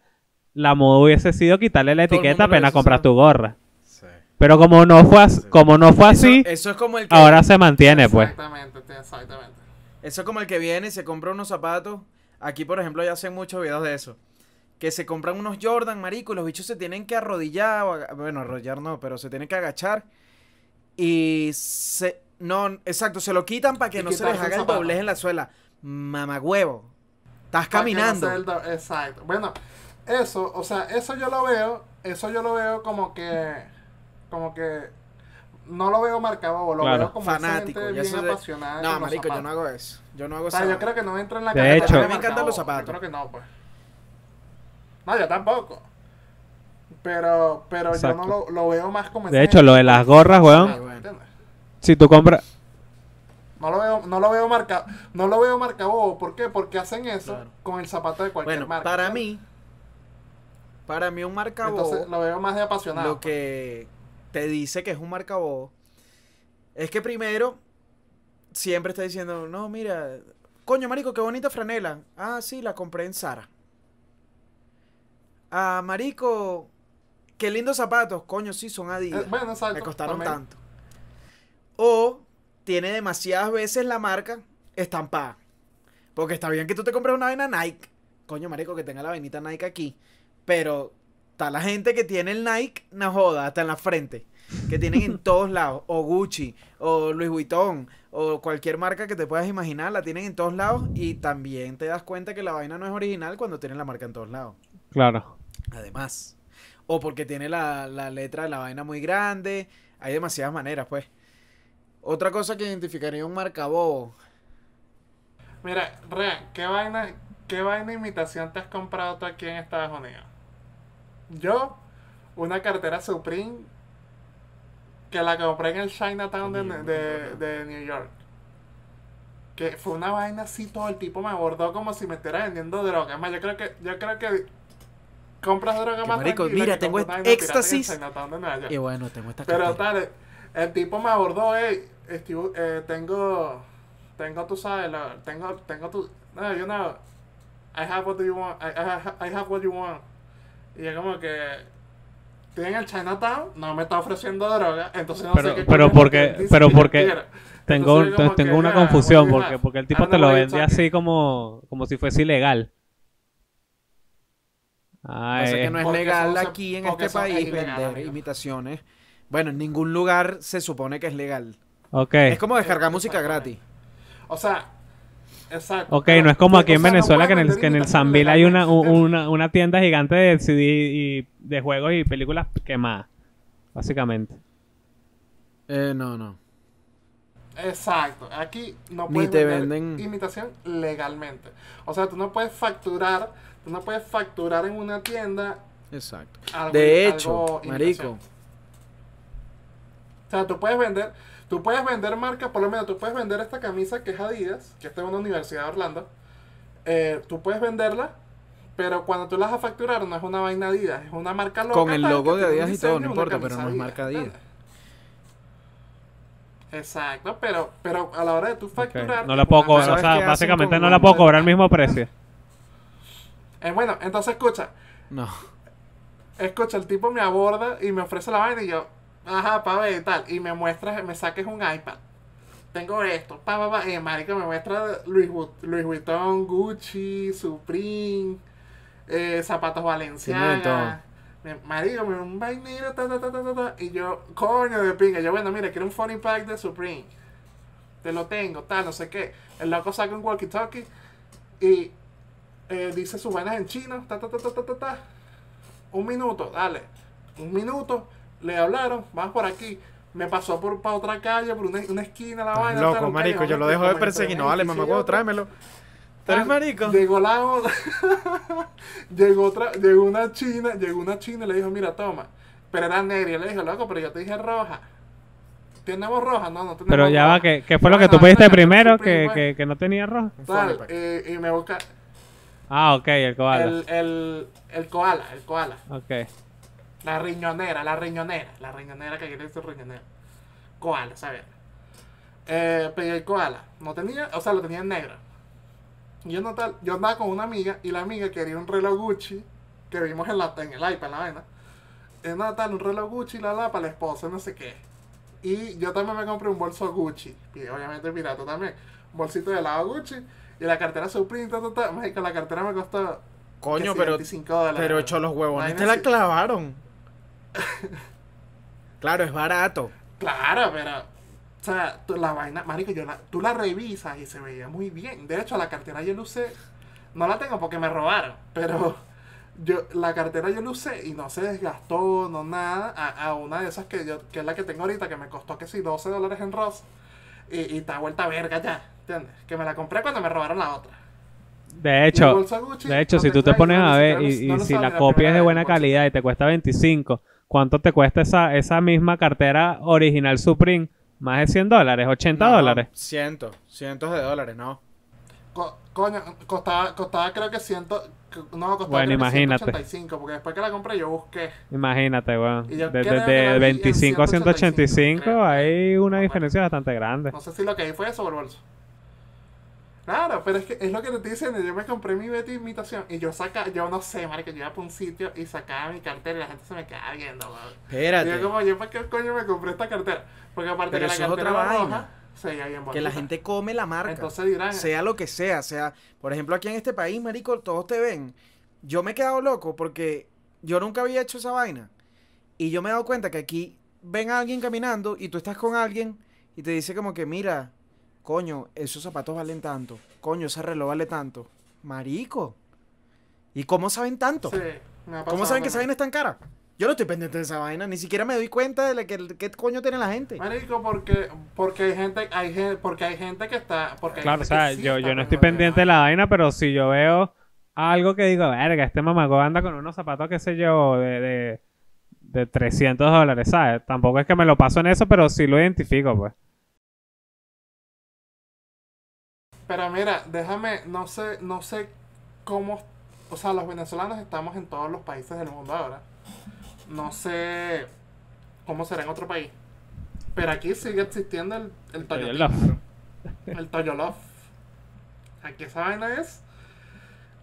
la moda hubiese sido quitarle la Todo etiqueta apenas compras tu gorra. Sí. Pero como no fue, as- Sí. como no fue Eso, así, eso es como el que. ahora se mantiene, pues. Exactamente, exactamente. Eso es como el que viene y se compra unos zapatos. Aquí, por ejemplo, ya hacen muchos videos de eso. Que se compran unos Jordan, marico, y los bichos se tienen que arrodillar. bueno, arrodillar no, pero se tienen que agachar. Y se. No, exacto, se lo quitan para que no se les haga el doblez en la suela. Mamagüevo. Estás no caminando. el Exacto. Bueno, eso, o sea, eso yo lo veo, eso yo lo veo como que, como que, no lo veo marcado, lo Claro. veo como Fanático, gente bien eso de- apasionada. No, marico, yo no hago eso. Yo no hago O sea, eso. yo creo que no entra en la De hecho- de A mí me encantan los zapatos. Yo creo que no, pues. No, yo tampoco. Pero, pero yo no lo, lo veo más como De hecho, lo de las gorras, weón. ¿entiendes? Si tú compras, No lo veo, no lo veo marcado, no lo veo marcado. ¿Por qué? Porque hacen eso Claro. con el zapato de cualquier Bueno, marca. para mí, para mí un marca Entonces lo veo más de apasionado. lo que te dice que es un marcabobo es que primero siempre está diciendo, no, mira, coño, marico, qué bonita franela. Ah, sí, la compré en Zara. Ah, marico, qué lindos zapatos. Coño, sí, son Eh, Adidas. bueno, exacto. Me costaron también. tanto. O tiene demasiadas veces la marca estampada. Porque está bien que tú te compres una vaina Nike. Coño, marico, que tenga la vainita Nike aquí. Pero está la gente que tiene el Nike, no joda, hasta en la frente. Que tienen en [LAUGHS] todos lados. O Gucci, o Louis Vuitton, o cualquier marca que te puedas imaginar, la tienen en todos lados. Y también te das cuenta que la vaina no es original cuando tienen la marca en todos lados. claro. Además. O porque tiene la, la letra de la vaina muy grande. Hay demasiadas maneras, pues. Otra cosa que identificaría un marcabobo. Mira, Rea, ¿qué vaina, ¿qué vaina imitación te has comprado tú aquí en Estados Unidos? Yo, una cartera Supreme que la compré en el Chinatown de, de, de New York. Que fue una vaina así, todo el tipo me abordó como si me estuviera vendiendo droga. Es más, yo creo que, yo creo que compras droga más marico, tranquila mira, tengo éxtasis. Y bueno, tengo esta Pero tal, el tipo me abordó, hey, Steve, eh, tengo, tengo, tú sabes, lo- tengo, tengo tu, no, you know, I have what you want, I, I, have- I have what you want. Y yo como que, estoy en el Chinatown, no me está ofreciendo droga, entonces no Pero- sé qué pero porque- pero porque. Tengo, Entonces tengo que, una ah, confusión porque, porque el tipo te lo vende así como, como si fuese ilegal. Ah, Pasa que no es legal aquí en este país vender imitaciones. Bueno, en ningún lugar se supone que es legal. ok. Es como descargar Eh, música gratis. O sea, exacto. Ok, no es como aquí en o sea, no Venezuela que en el, que en el Sambil hay una, una, una tienda gigante de CD y de juegos y películas quemadas. Básicamente. Eh, no, no. Exacto. Aquí no Ni puedes te vender venden- imitación legalmente. O sea, tú no puedes facturar, tú no puedes facturar en una tienda Exacto. algo, De hecho, marico, O sea, tú puedes vender, tú puedes vender marcas, por lo menos tú puedes vender esta camisa que es Adidas, que está en una universidad de Orlando. Eh, tú puedes venderla, pero cuando tú la vas a facturar no es una vaina Adidas, es una marca loca. Con el logo de Adidas y todo, no una importa, pero no es marca Adidas. Exacto, pero, pero a la hora de tú facturar... No la puedo cobrar, ¿Sabes o sea, básicamente no la puedo cobrar al mismo precio. Eh, bueno, entonces escucha, no. escucha, el tipo me aborda y me ofrece la vaina y yo, ajá, pa' ver y tal, y me muestra, me saques un iPad. Tengo esto, pa, pa, pa, y marico me muestra Louis, Vu- Louis Vuitton, Gucci, Supreme, eh, zapatos Valenciaga. Marico, me un vainero, ta, ta, ta, ta, ta, ta, y yo, coño de pinga, yo, bueno, mira, quiero un funny pack de Supreme. Te lo tengo, tal, no sé qué. El loco saca un walkie-talkie y eh, dice sus vainas en chino, ta, ta, ta, ta, ta, ta, ta. Un minuto, dale. Un minuto, le hablaron, vas por aquí. Me pasó por para otra calle, por una, una esquina, la Estás vaina. loco, tal, marico, yo lo dejo de perseguir. No, edificio mamá, tráemelo. ¿Tú eres Tal, marico? Llegó la otra. [LAUGHS] llegó otra, llegó una china, llegó una china y le dijo, mira, toma. Pero era negra. Y le dijo, loco, pero yo te dije roja. ¿Tenemos roja? No, no tenemos Pero ya va, roja. ¿qué, qué fue lo que tú pediste primero que, pues. que, que no tenía rojo? Un Tal, pack. eh, y me busca Ah, ok, el koala. el, el, el koala, el koala. Ok. La riñonera, la riñonera. La riñonera que quiere decir riñonera. Koala, ¿sabes? Eh, pedí el koala. No tenía, o sea, lo tenía en negro. Y yo, no tal, yo andaba con una amiga y la amiga quería un reloj Gucci que vimos en, la, en el iPad, la vaina. Es nada tal, un reloj Gucci, la la, para la esposa, no sé qué. Y yo también me compré un bolso Gucci. Y obviamente pirata también. Un bolsito de lado Gucci. Y la cartera Supreme, ta, ta, ta. Mágico, la cartera me costó. Coño, sí, pero, 25 dólares. pero hecho los huevones te la clavaron. [LAUGHS] Claro, es barato. Claro, pero. O sea, la vaina, marico, yo la, tú la revisas y se veía muy bien. De hecho, la cartera yo la usé. No la tengo porque me robaron. Pero yo la cartera yo la usé y no se desgastó, no nada. A, a una de esas que yo, que es la que tengo ahorita, que me costó que sí, 12 dólares en Ross. Y, y está vuelta verga ya. ¿Entiendes? Que me la compré cuando me robaron la otra. De hecho, Gucci, de hecho, no si tú te pones a ver y, no si la copia es de buena calidad y te cuesta 25, ¿cuánto te cuesta esa, esa misma cartera original Supreme? Más de 100 dólares, 80 No, dólares. Cientos, cientos de dólares, no. Co- coño, costaba, costaba creo que ciento. No, costaba Bueno, imagínate. 185, porque después que la compré yo busqué. Imagínate, weón. Y yo De, creo de- que la de vi en 25 a 185, 185 creo. hay una diferencia bastante grande. No sé si lo que hay fue eso o el bolso. Claro, pero es que es lo que te estoy diciendo. Yo me compré mi Betty imitación y yo saca, yo no sé, marico, yo iba para un sitio y sacaba mi cartera y la gente se me quedaba viendo, weón. Y Espérate. yo como, yo para qué coño me compré esta cartera. Porque aparte Pero que la es cartera otra vaina. roja, bien Que la gente come la marca. Entonces dirán, sea lo que sea, sea, por ejemplo, aquí en este país, marico, todos te ven. Yo me he quedado loco porque yo nunca había hecho esa vaina. Y yo me he dado cuenta que aquí ven a alguien caminando y tú estás con alguien y te dice como que, mira, coño, esos zapatos valen tanto. Coño, ese reloj vale tanto. Marico. ¿Y cómo saben tanto? sí, me ha ¿Cómo saben que esa vaina es tan cara? Yo no estoy pendiente de esa vaina, ni siquiera me doy cuenta de la que, qué coño tiene la gente. Marico, porque, porque hay gente, hay gente, porque hay gente que está, porque hay Claro, o sea, yo, yo no estoy pendiente de la vaina, pero si yo veo algo que digo, verga, este mamago anda con unos zapatos, qué sé yo, de, de, de 300 dólares, ¿sabes? Tampoco es que me lo paso en eso, pero sí lo identifico, pues. Pero mira, déjame, no sé, no sé cómo, o sea, los venezolanos estamos en todos los países del mundo ahora. No sé cómo será en otro país. Pero aquí sigue existiendo el, el Toyo. El Toyo Love. Aquí esa vaina es.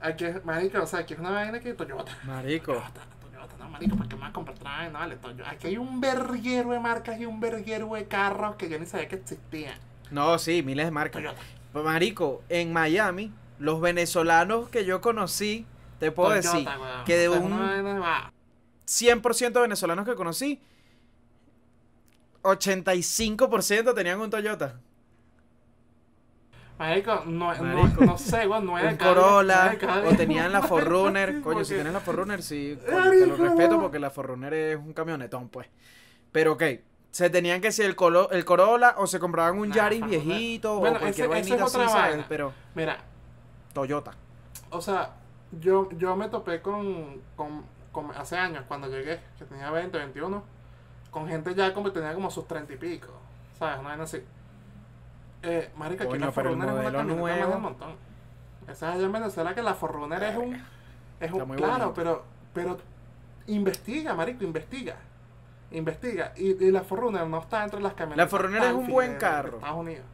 Aquí es, marico, o sea, aquí es una vaina que Toyota. Marico. Toyota, Toyota, no, marico, ¿para qué me vas a comprar otra vaina? Vale, Toyota. Aquí hay un verguero de marcas y un verguero de carros que yo ni sabía que existían. No, sí, miles de marcas. Toyota. Marico, en Miami, los venezolanos que yo conocí, te puedo Toyota, decir weón. que de un vaina. 100% de venezolanos que conocí, 85% tenían un Toyota. Marico, no, no, Marico. no sé, weón, no Un Corolla, o o tenían la Forerunner. Coño, si tienes la Forerunner, sí, coño, te lo respeto no. porque la Forerunner es un camionetón, pues. Pero ok, se tenían que si el, colo- el Corolla o se compraban un Nah, Yaris viejito Bueno, o cualquier ese- esa es vainita así, ¿sabes? Pero Mira, Toyota. o sea, yo, yo me topé con- hace años, cuando llegué, que tenía 20, 21, con gente ya como que tenía como sus 30 y pico, ¿sabes? Una vaina así. Eh, marica, aquí Coño, la pero el Forerunner es una camioneta más del montón. Esa es allá en Venezuela que la Forerunner es un... Es un claro, bonito. pero, pero investiga, marico, investiga. Investiga. Y, y la Forerunner no está entre las camionetas. La Forerunner es un buen de carro. Estados Unidos.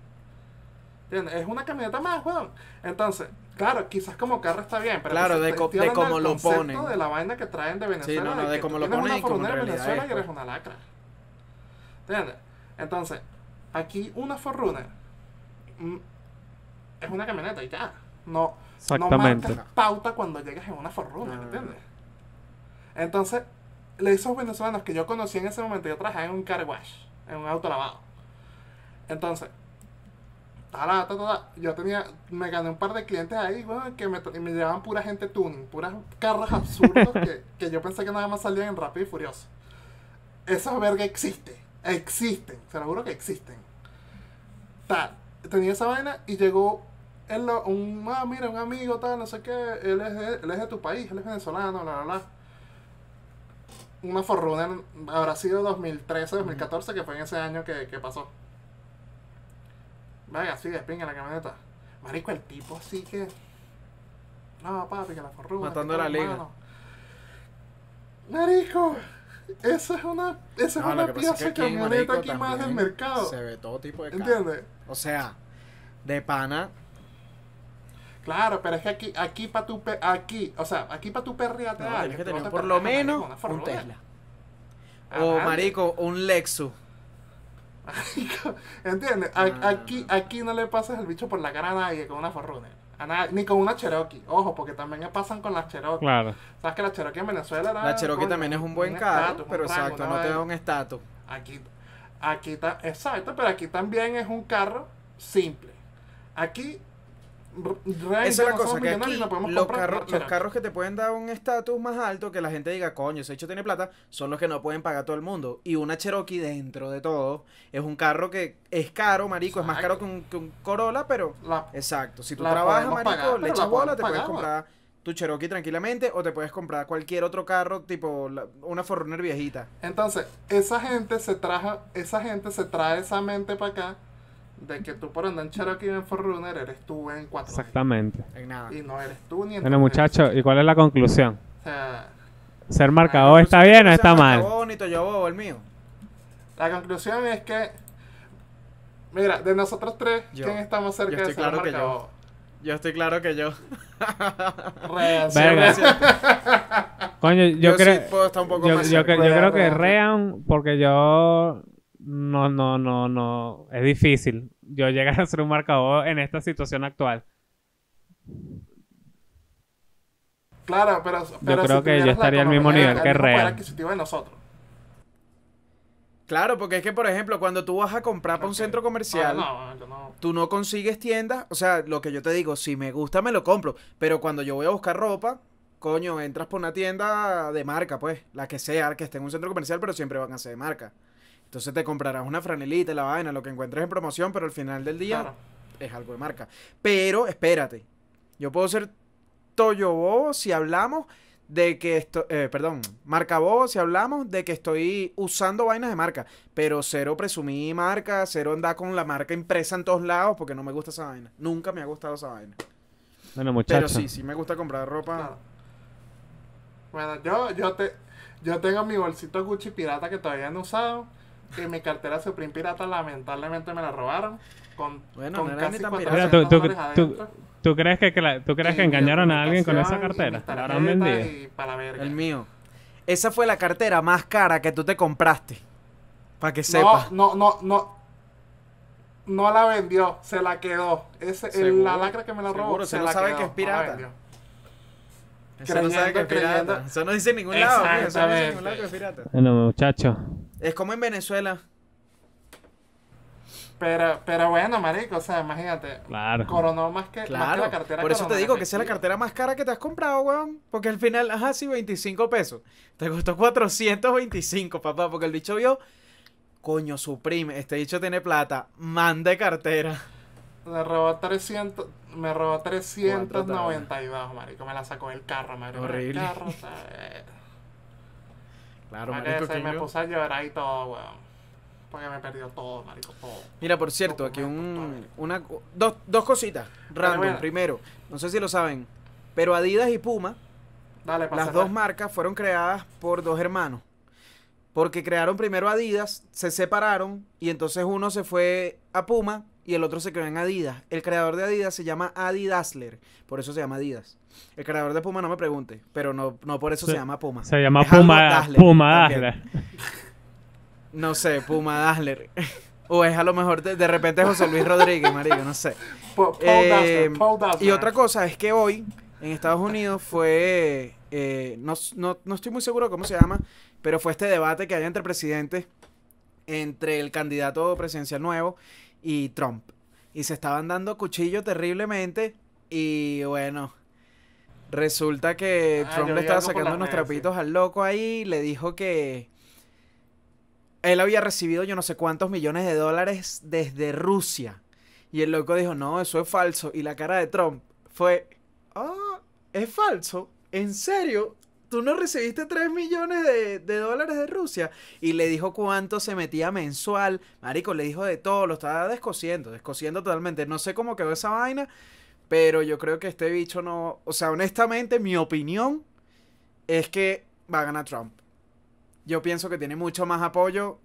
¿Entiendes? Es una camioneta más, weón. Entonces, claro, quizás como carro está bien, pero Claro, entonces de co- de cómo lo ponen. de la vaina que traen de Venezuela. no, no, de que cómo lo ponen una y en Venezuela es, y eres pues. una lacra. ¿Entiendes? Entonces, aquí una Forerunner mm, es una camioneta y ya. No, Exactamente. no marcas pauta cuando llegas en una no, no. ¿entiendes? Entonces, le- esos venezolanos que yo conocí en ese momento, yo trabajaba en un car wash, en un auto lavado. Entonces, ta, ta, ta, ta, yo tenía, me gané un par de clientes ahí, weón, que me, me llevaban pura gente tuning, puras carros absurdos que, que yo pensé que nada más salían en Rápido y Furioso. Esos verga existe, existen, se lo juro que existen. Tal, tenía esa vaina y llegó un, ah, mira, un amigo, tal, no sé qué, él es, de, él es de tu país, él es venezolano, bla, bla, bla. Una Forerunner habrá sido 2013, 2014, que fue en ese año que, que pasó. Vaya, así de pinga la camioneta. Marico, el tipo así que. No, papi, que la Forerunner. Matando que la liga. Marico, eso es una, eso es No, una pasa es pieza que aquí camioneta Marico aquí más del mercado. Se ve todo tipo de. ¿Entiendes? O sea, de pana. Claro, pero es que aquí, aquí para tu pe- aquí, o sea, aquí para tu perreate No, a tienes que alguien, tú no tener te por lo a menos una un. Tesla. A O marico, un Lexus. ¿Entiendes? A- No, no, aquí, no. aquí no le pasas el bicho por la cara a nadie con una. A nadie, ni con una Cherokee. Ojo, porque también me pasan con las Cherokee. Claro. Sabes que la Cherokee en Venezuela era. La Cherokee coño, también es un buen carro, un pero rango, exacto, no te da un estatus. Aquí, aquí ta- exacto, pero aquí también es un carro simple. Aquí, Esa es la cosa, que aquí no podemos los una los carros que te pueden dar un estatus más alto, que la gente diga, coño, ese hecho tiene plata, son los que no pueden pagar todo el mundo. Y una Cherokee, dentro de todo, es un carro que es caro, marico, es más caro que un, que un Corolla, pero... La- Exacto, si tú trabajas, marico, pagar, le echas la bola, te puedes comprar tu Cherokee tranquilamente, o te puedes comprar cualquier otro carro, tipo la- una Forerunner viejita. Entonces, esa gente se traja, esa gente se trae esa mente para acá de que tú por andar en Cherokee en Forerunner eres tú en 4 Exactamente. En nada. Y no eres tú ni en Bueno, muchachos, ¿y cuál es la conclusión? O sea, ¿Ser marcador está bien o está mal? bonito, yo bobo, el mío. la conclusión es que mira, de nosotros tres, Yo. ¿quién está más cerca Yo de estoy ser claro que yo. marcador? Yo estoy claro que yo. Verga. Coño, yo, Yo sí creo... puedo estar un poco yo, más yo, cerca. que- yo creo que. Rean, porque yo no, no, no, no, es difícil yo llegar a ser un marcador en esta situación actual. Claro, pero, pero creo si que yo estaría al mismo nivel el que Real. adquisitivo de nosotros. Claro, porque es que, por ejemplo, cuando tú vas a comprar para un centro comercial, No, no, yo no. tú no consigues tiendas. O sea, lo que yo te digo, si me gusta, me lo compro. Pero cuando yo voy a buscar ropa, coño, entras por una tienda de marca, pues, la que sea, que esté en un centro comercial, pero siempre van a ser de marca. Entonces te comprarás una franelita, la vaina, lo que encuentres en promoción, pero al final del día Claro. es algo de marca. Pero, espérate, yo puedo ser Toyo Bobo si hablamos de que esto, eh, perdón, marca Bobo si hablamos de que estoy usando vainas de marca, pero cero presumí marca, cero andar con la marca impresa en todos lados porque no me gusta esa vaina. Nunca me ha gustado esa vaina. Bueno, Pero muchachos. sí, sí me gusta comprar ropa. Claro. Bueno, yo, yo, te, yo tengo mi bolsito Gucci pirata que todavía no he usado. Y mi cartera Supreme pirata lamentablemente me la robaron. Con, Bueno, con no era ni casi tan 400 pirata. Tú- tú- dólares tú- adentro. ¿Tú crees que, que la- tú crees que engañaron a alguien con esa cartera? mis La habrán tarjetas vendido. Y para la verga. El mío. Esa fue la cartera más cara que tú te compraste. Para que No, sepas. no, no, no. No la vendió, se la quedó. Ese, el, la lacra que me la robó. se se no la sabe quedó, que es no la pirata. vendió. Eso no sabe que es pirata. Eso no dice en ningún lado. mira, Eso no dice en ningún lado que es pirata. Bueno, muchachos. Es como en Venezuela. Pero, pero bueno, marico, o sea, imagínate. Claro. Coronó más que, más que Claro. la cartera. Por eso te digo que esa es la cartera más cara que te has comprado, weón. Porque al final, ajá, sí, 25 pesos. Te costó 425, papá. Porque el bicho vio, coño, suprime. Este bicho tiene plata. Mande cartera. Me robó 300, me robó 392, marico. Me la sacó del carro, marico. Horrible. El carro, ¿sabes? [LAUGHS] Claro, Marico, se ¿quién me puse a llorar y todo, weón. Porque me perdió todo, marico, todo. Mira, por cierto, aquí un, una, dos, dos cositas. Random. Primero, no sé si lo saben, pero Adidas y Puma Dale, Las dos marcas fueron creadas por dos hermanos. Porque crearon primero Adidas, se separaron y entonces uno se fue a Puma y el otro se quedó en Adidas. El creador de Adidas se llama Adi Dassler, por eso se llama Adidas. El creador de Puma no me pregunte, pero no, no por eso Se- se llama Puma. Se llama Es Puma Dassler Puma. Dassler. [LAUGHS] No sé, Puma Dassler. [LAUGHS] o es a lo mejor de, de repente José Luis Rodríguez, marico, no sé. Paul, Paul Eh, Dassler, Paul y Dassler. otra cosa es que hoy en Estados Unidos fue, eh, no, no- no estoy muy seguro cómo se llama, pero fue este debate que hay entre presidentes, entre el candidato presidencial nuevo y Trump. Y se estaban dando cuchillo terriblemente y bueno, resulta que Ah, Trump le estaba sacando unos trapitos al loco ahí, le dijo que él había recibido yo no sé cuántos millones de dólares desde Rusia. Y el loco dijo, no, eso es falso. Y la cara de Trump fue, ah, es falso. ¿En serio? ¿Tú no recibiste 3 millones de, de dólares de Rusia? Y le dijo cuánto se metía mensual. Marico, le dijo de todo, lo estaba descosiendo, descosiendo totalmente. No sé cómo quedó esa vaina, pero yo creo que este bicho no... O sea, honestamente, mi opinión es que va a ganar Trump. Yo pienso que tiene mucho más apoyo.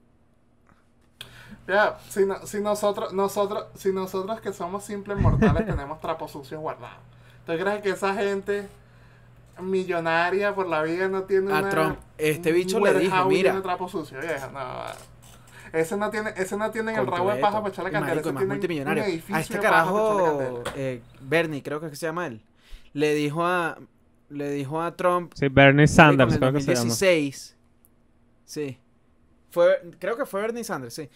Ya, si, no- si nosotros, nosotros, si nosotros que somos simples mortales [LAUGHS] tenemos trapos sucios guardados. ¿Tú crees que esa gente millonaria por la vida no tiene A una, Trump, este un bicho le dijo, mira. Vieja, no. Ese no tiene, ese no tiene el rabo de paja para echarle candela. marico, ese más tiene multimillonario. A este carajo, eh, Bernie, creo que es que se llama él, le dijo a, le dijo a Trump Sí, Bernie Sanders, creo el que se llama. 2016. Sí. Fue, creo que fue Bernie Sanders, sí.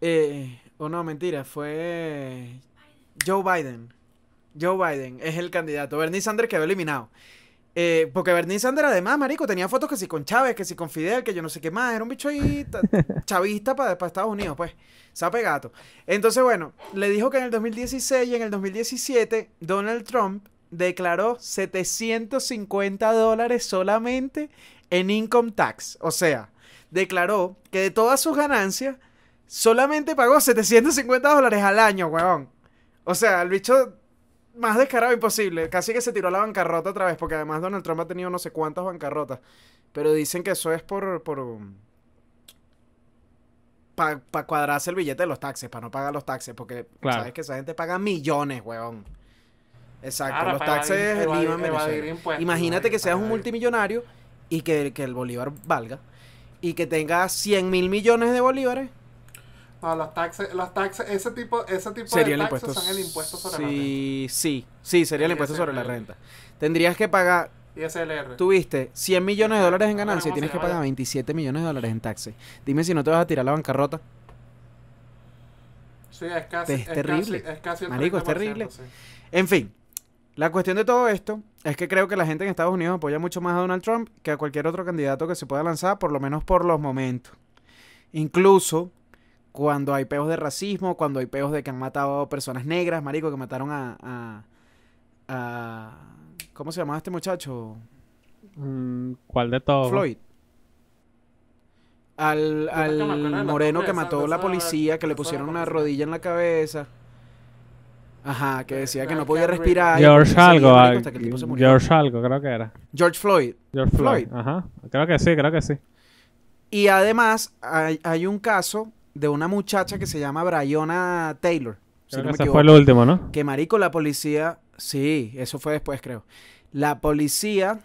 Eh, o no, mentira, fue Joe Biden. Joe Biden es el candidato. Bernie Sanders quedó eliminado. Eh, porque Bernie Sanders, además, marico, tenía fotos que si con Chávez, que si con Fidel, que yo no sé qué más. Era un bicho ahí ta- [LAUGHS] chavista para Estados Unidos, pues. Sape gato. Entonces, bueno, le dijo que en el 2016 y en el 2017 Donald Trump declaró 750 dólares solamente en income tax. O sea, declaró que de todas sus ganancias solamente pagó 750 dólares al año, weón. O sea, el bicho más descarado imposible. Casi que se tiró a la bancarrota otra vez, porque además Donald Trump ha tenido no sé cuántas bancarrotas. Pero dicen que eso es por... por para cuadrarse el billete de los taxes, para no pagar los taxes, porque Claro. sabes que esa gente paga millones, weón. Exacto, Claro, los taxes, evadir- el IVA en Venezuela. Imagínate que seas un multimillonario y que, que el bolívar valga y que tenga 100 mil millones de bolívares. No, los taxes, los taxes, ese tipo, ese tipo Sería el de taxes son el impuesto sobre la renta. sí, sí, sí, sería el Sí, impuesto sobre la el- renta. Tendrías que pagar, Y SLR. tuviste 100 millones de dólares en ganancia y tienes que pagar ya. 27 millones de dólares en taxes. Dime si no te vas a tirar la bancarrota. Sí, es casi. Es terrible. Casi, es casi el Marico, es 30%, terrible. sí. En fin, la cuestión de todo esto es que creo que la gente en Estados Unidos apoya mucho más a Donald Trump que a cualquier otro candidato que se pueda lanzar, por lo menos por los momentos. Incluso cuando hay peos de racismo, cuando hay peos de que han matado a personas negras, marico, que mataron a... a, a- ¿Cómo se llamaba este muchacho? Mm, ¿Cuál de todos? Floyd. Al, al moreno que mató la policía, que le pusieron una rodilla en la cabeza. Ajá, que De- decía que no podía respirar. George algo. George algo, creo que era. George Floyd. George Floyd. Floyd. Ajá. Creo que sí, creo que sí. Y además hay, hay un caso de una muchacha que se llama Bryona Taylor. Si Creo no que me ese equivoco. fue el último, ¿no? Que marico, la policía... Sí, eso fue después, creo. La policía...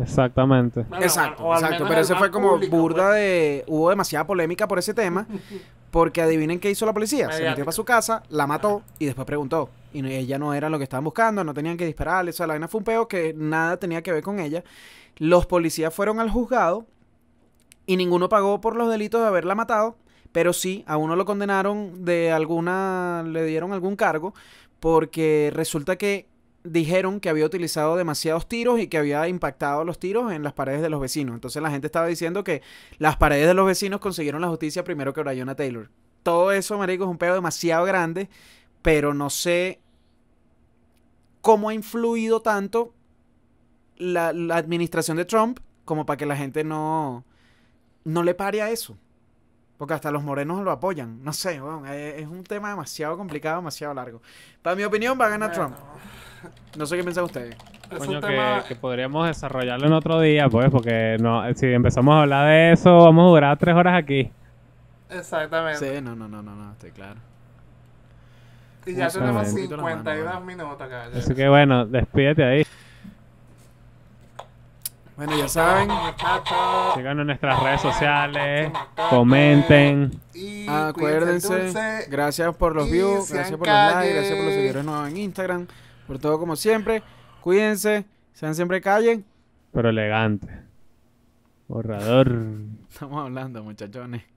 Exactamente. Bueno, exacto, o exacto. Pero ese fue como público, burda pues. de... Hubo demasiada polémica por ese tema. [LAUGHS] Porque adivinen qué hizo la policía. Se metió para su casa, la mató y después preguntó. Y ella no era lo que estaban buscando, no tenían que dispararle. O sea, la vaina fue un peo que nada tenía que ver con ella. Los policías fueron al juzgado y ninguno pagó por los delitos de haberla matado. Pero sí, a uno lo condenaron de alguna. Le dieron algún cargo. Porque resulta que dijeron que había utilizado demasiados tiros y que había impactado los tiros en las paredes de los vecinos. Entonces la gente estaba diciendo que las paredes de los vecinos consiguieron la justicia primero que Breonna Taylor. Todo eso, marico, es un pedo demasiado grande, pero no sé cómo ha influido tanto la, la administración de Trump como para que la gente no, no le pare a eso. Porque hasta los morenos lo apoyan. No sé, weón, es, es un tema demasiado complicado, demasiado largo. Para mi opinión, va a ganar Bueno, Trump. No sé qué piensan ustedes. Es Coño, un tema... que podríamos desarrollarlo en otro día, pues, porque no, si empezamos a hablar de eso, vamos a durar tres horas aquí. Exactamente. Sí, no, no, no, no, no, estoy claro. Y ya tenemos Justamente. 52 minutos acá. Así que bueno, despídete ahí. Bueno, ya saben. Síganos en nuestras redes sociales, comenten. Y Acuérdense, cuídense dulce. gracias por los views, gracias por los likes, gracias por los seguidores nuevos en Instagram, por todo como siempre. Cuídense, sean siempre calle. Pero elegante. Borrador. Estamos hablando, muchachones.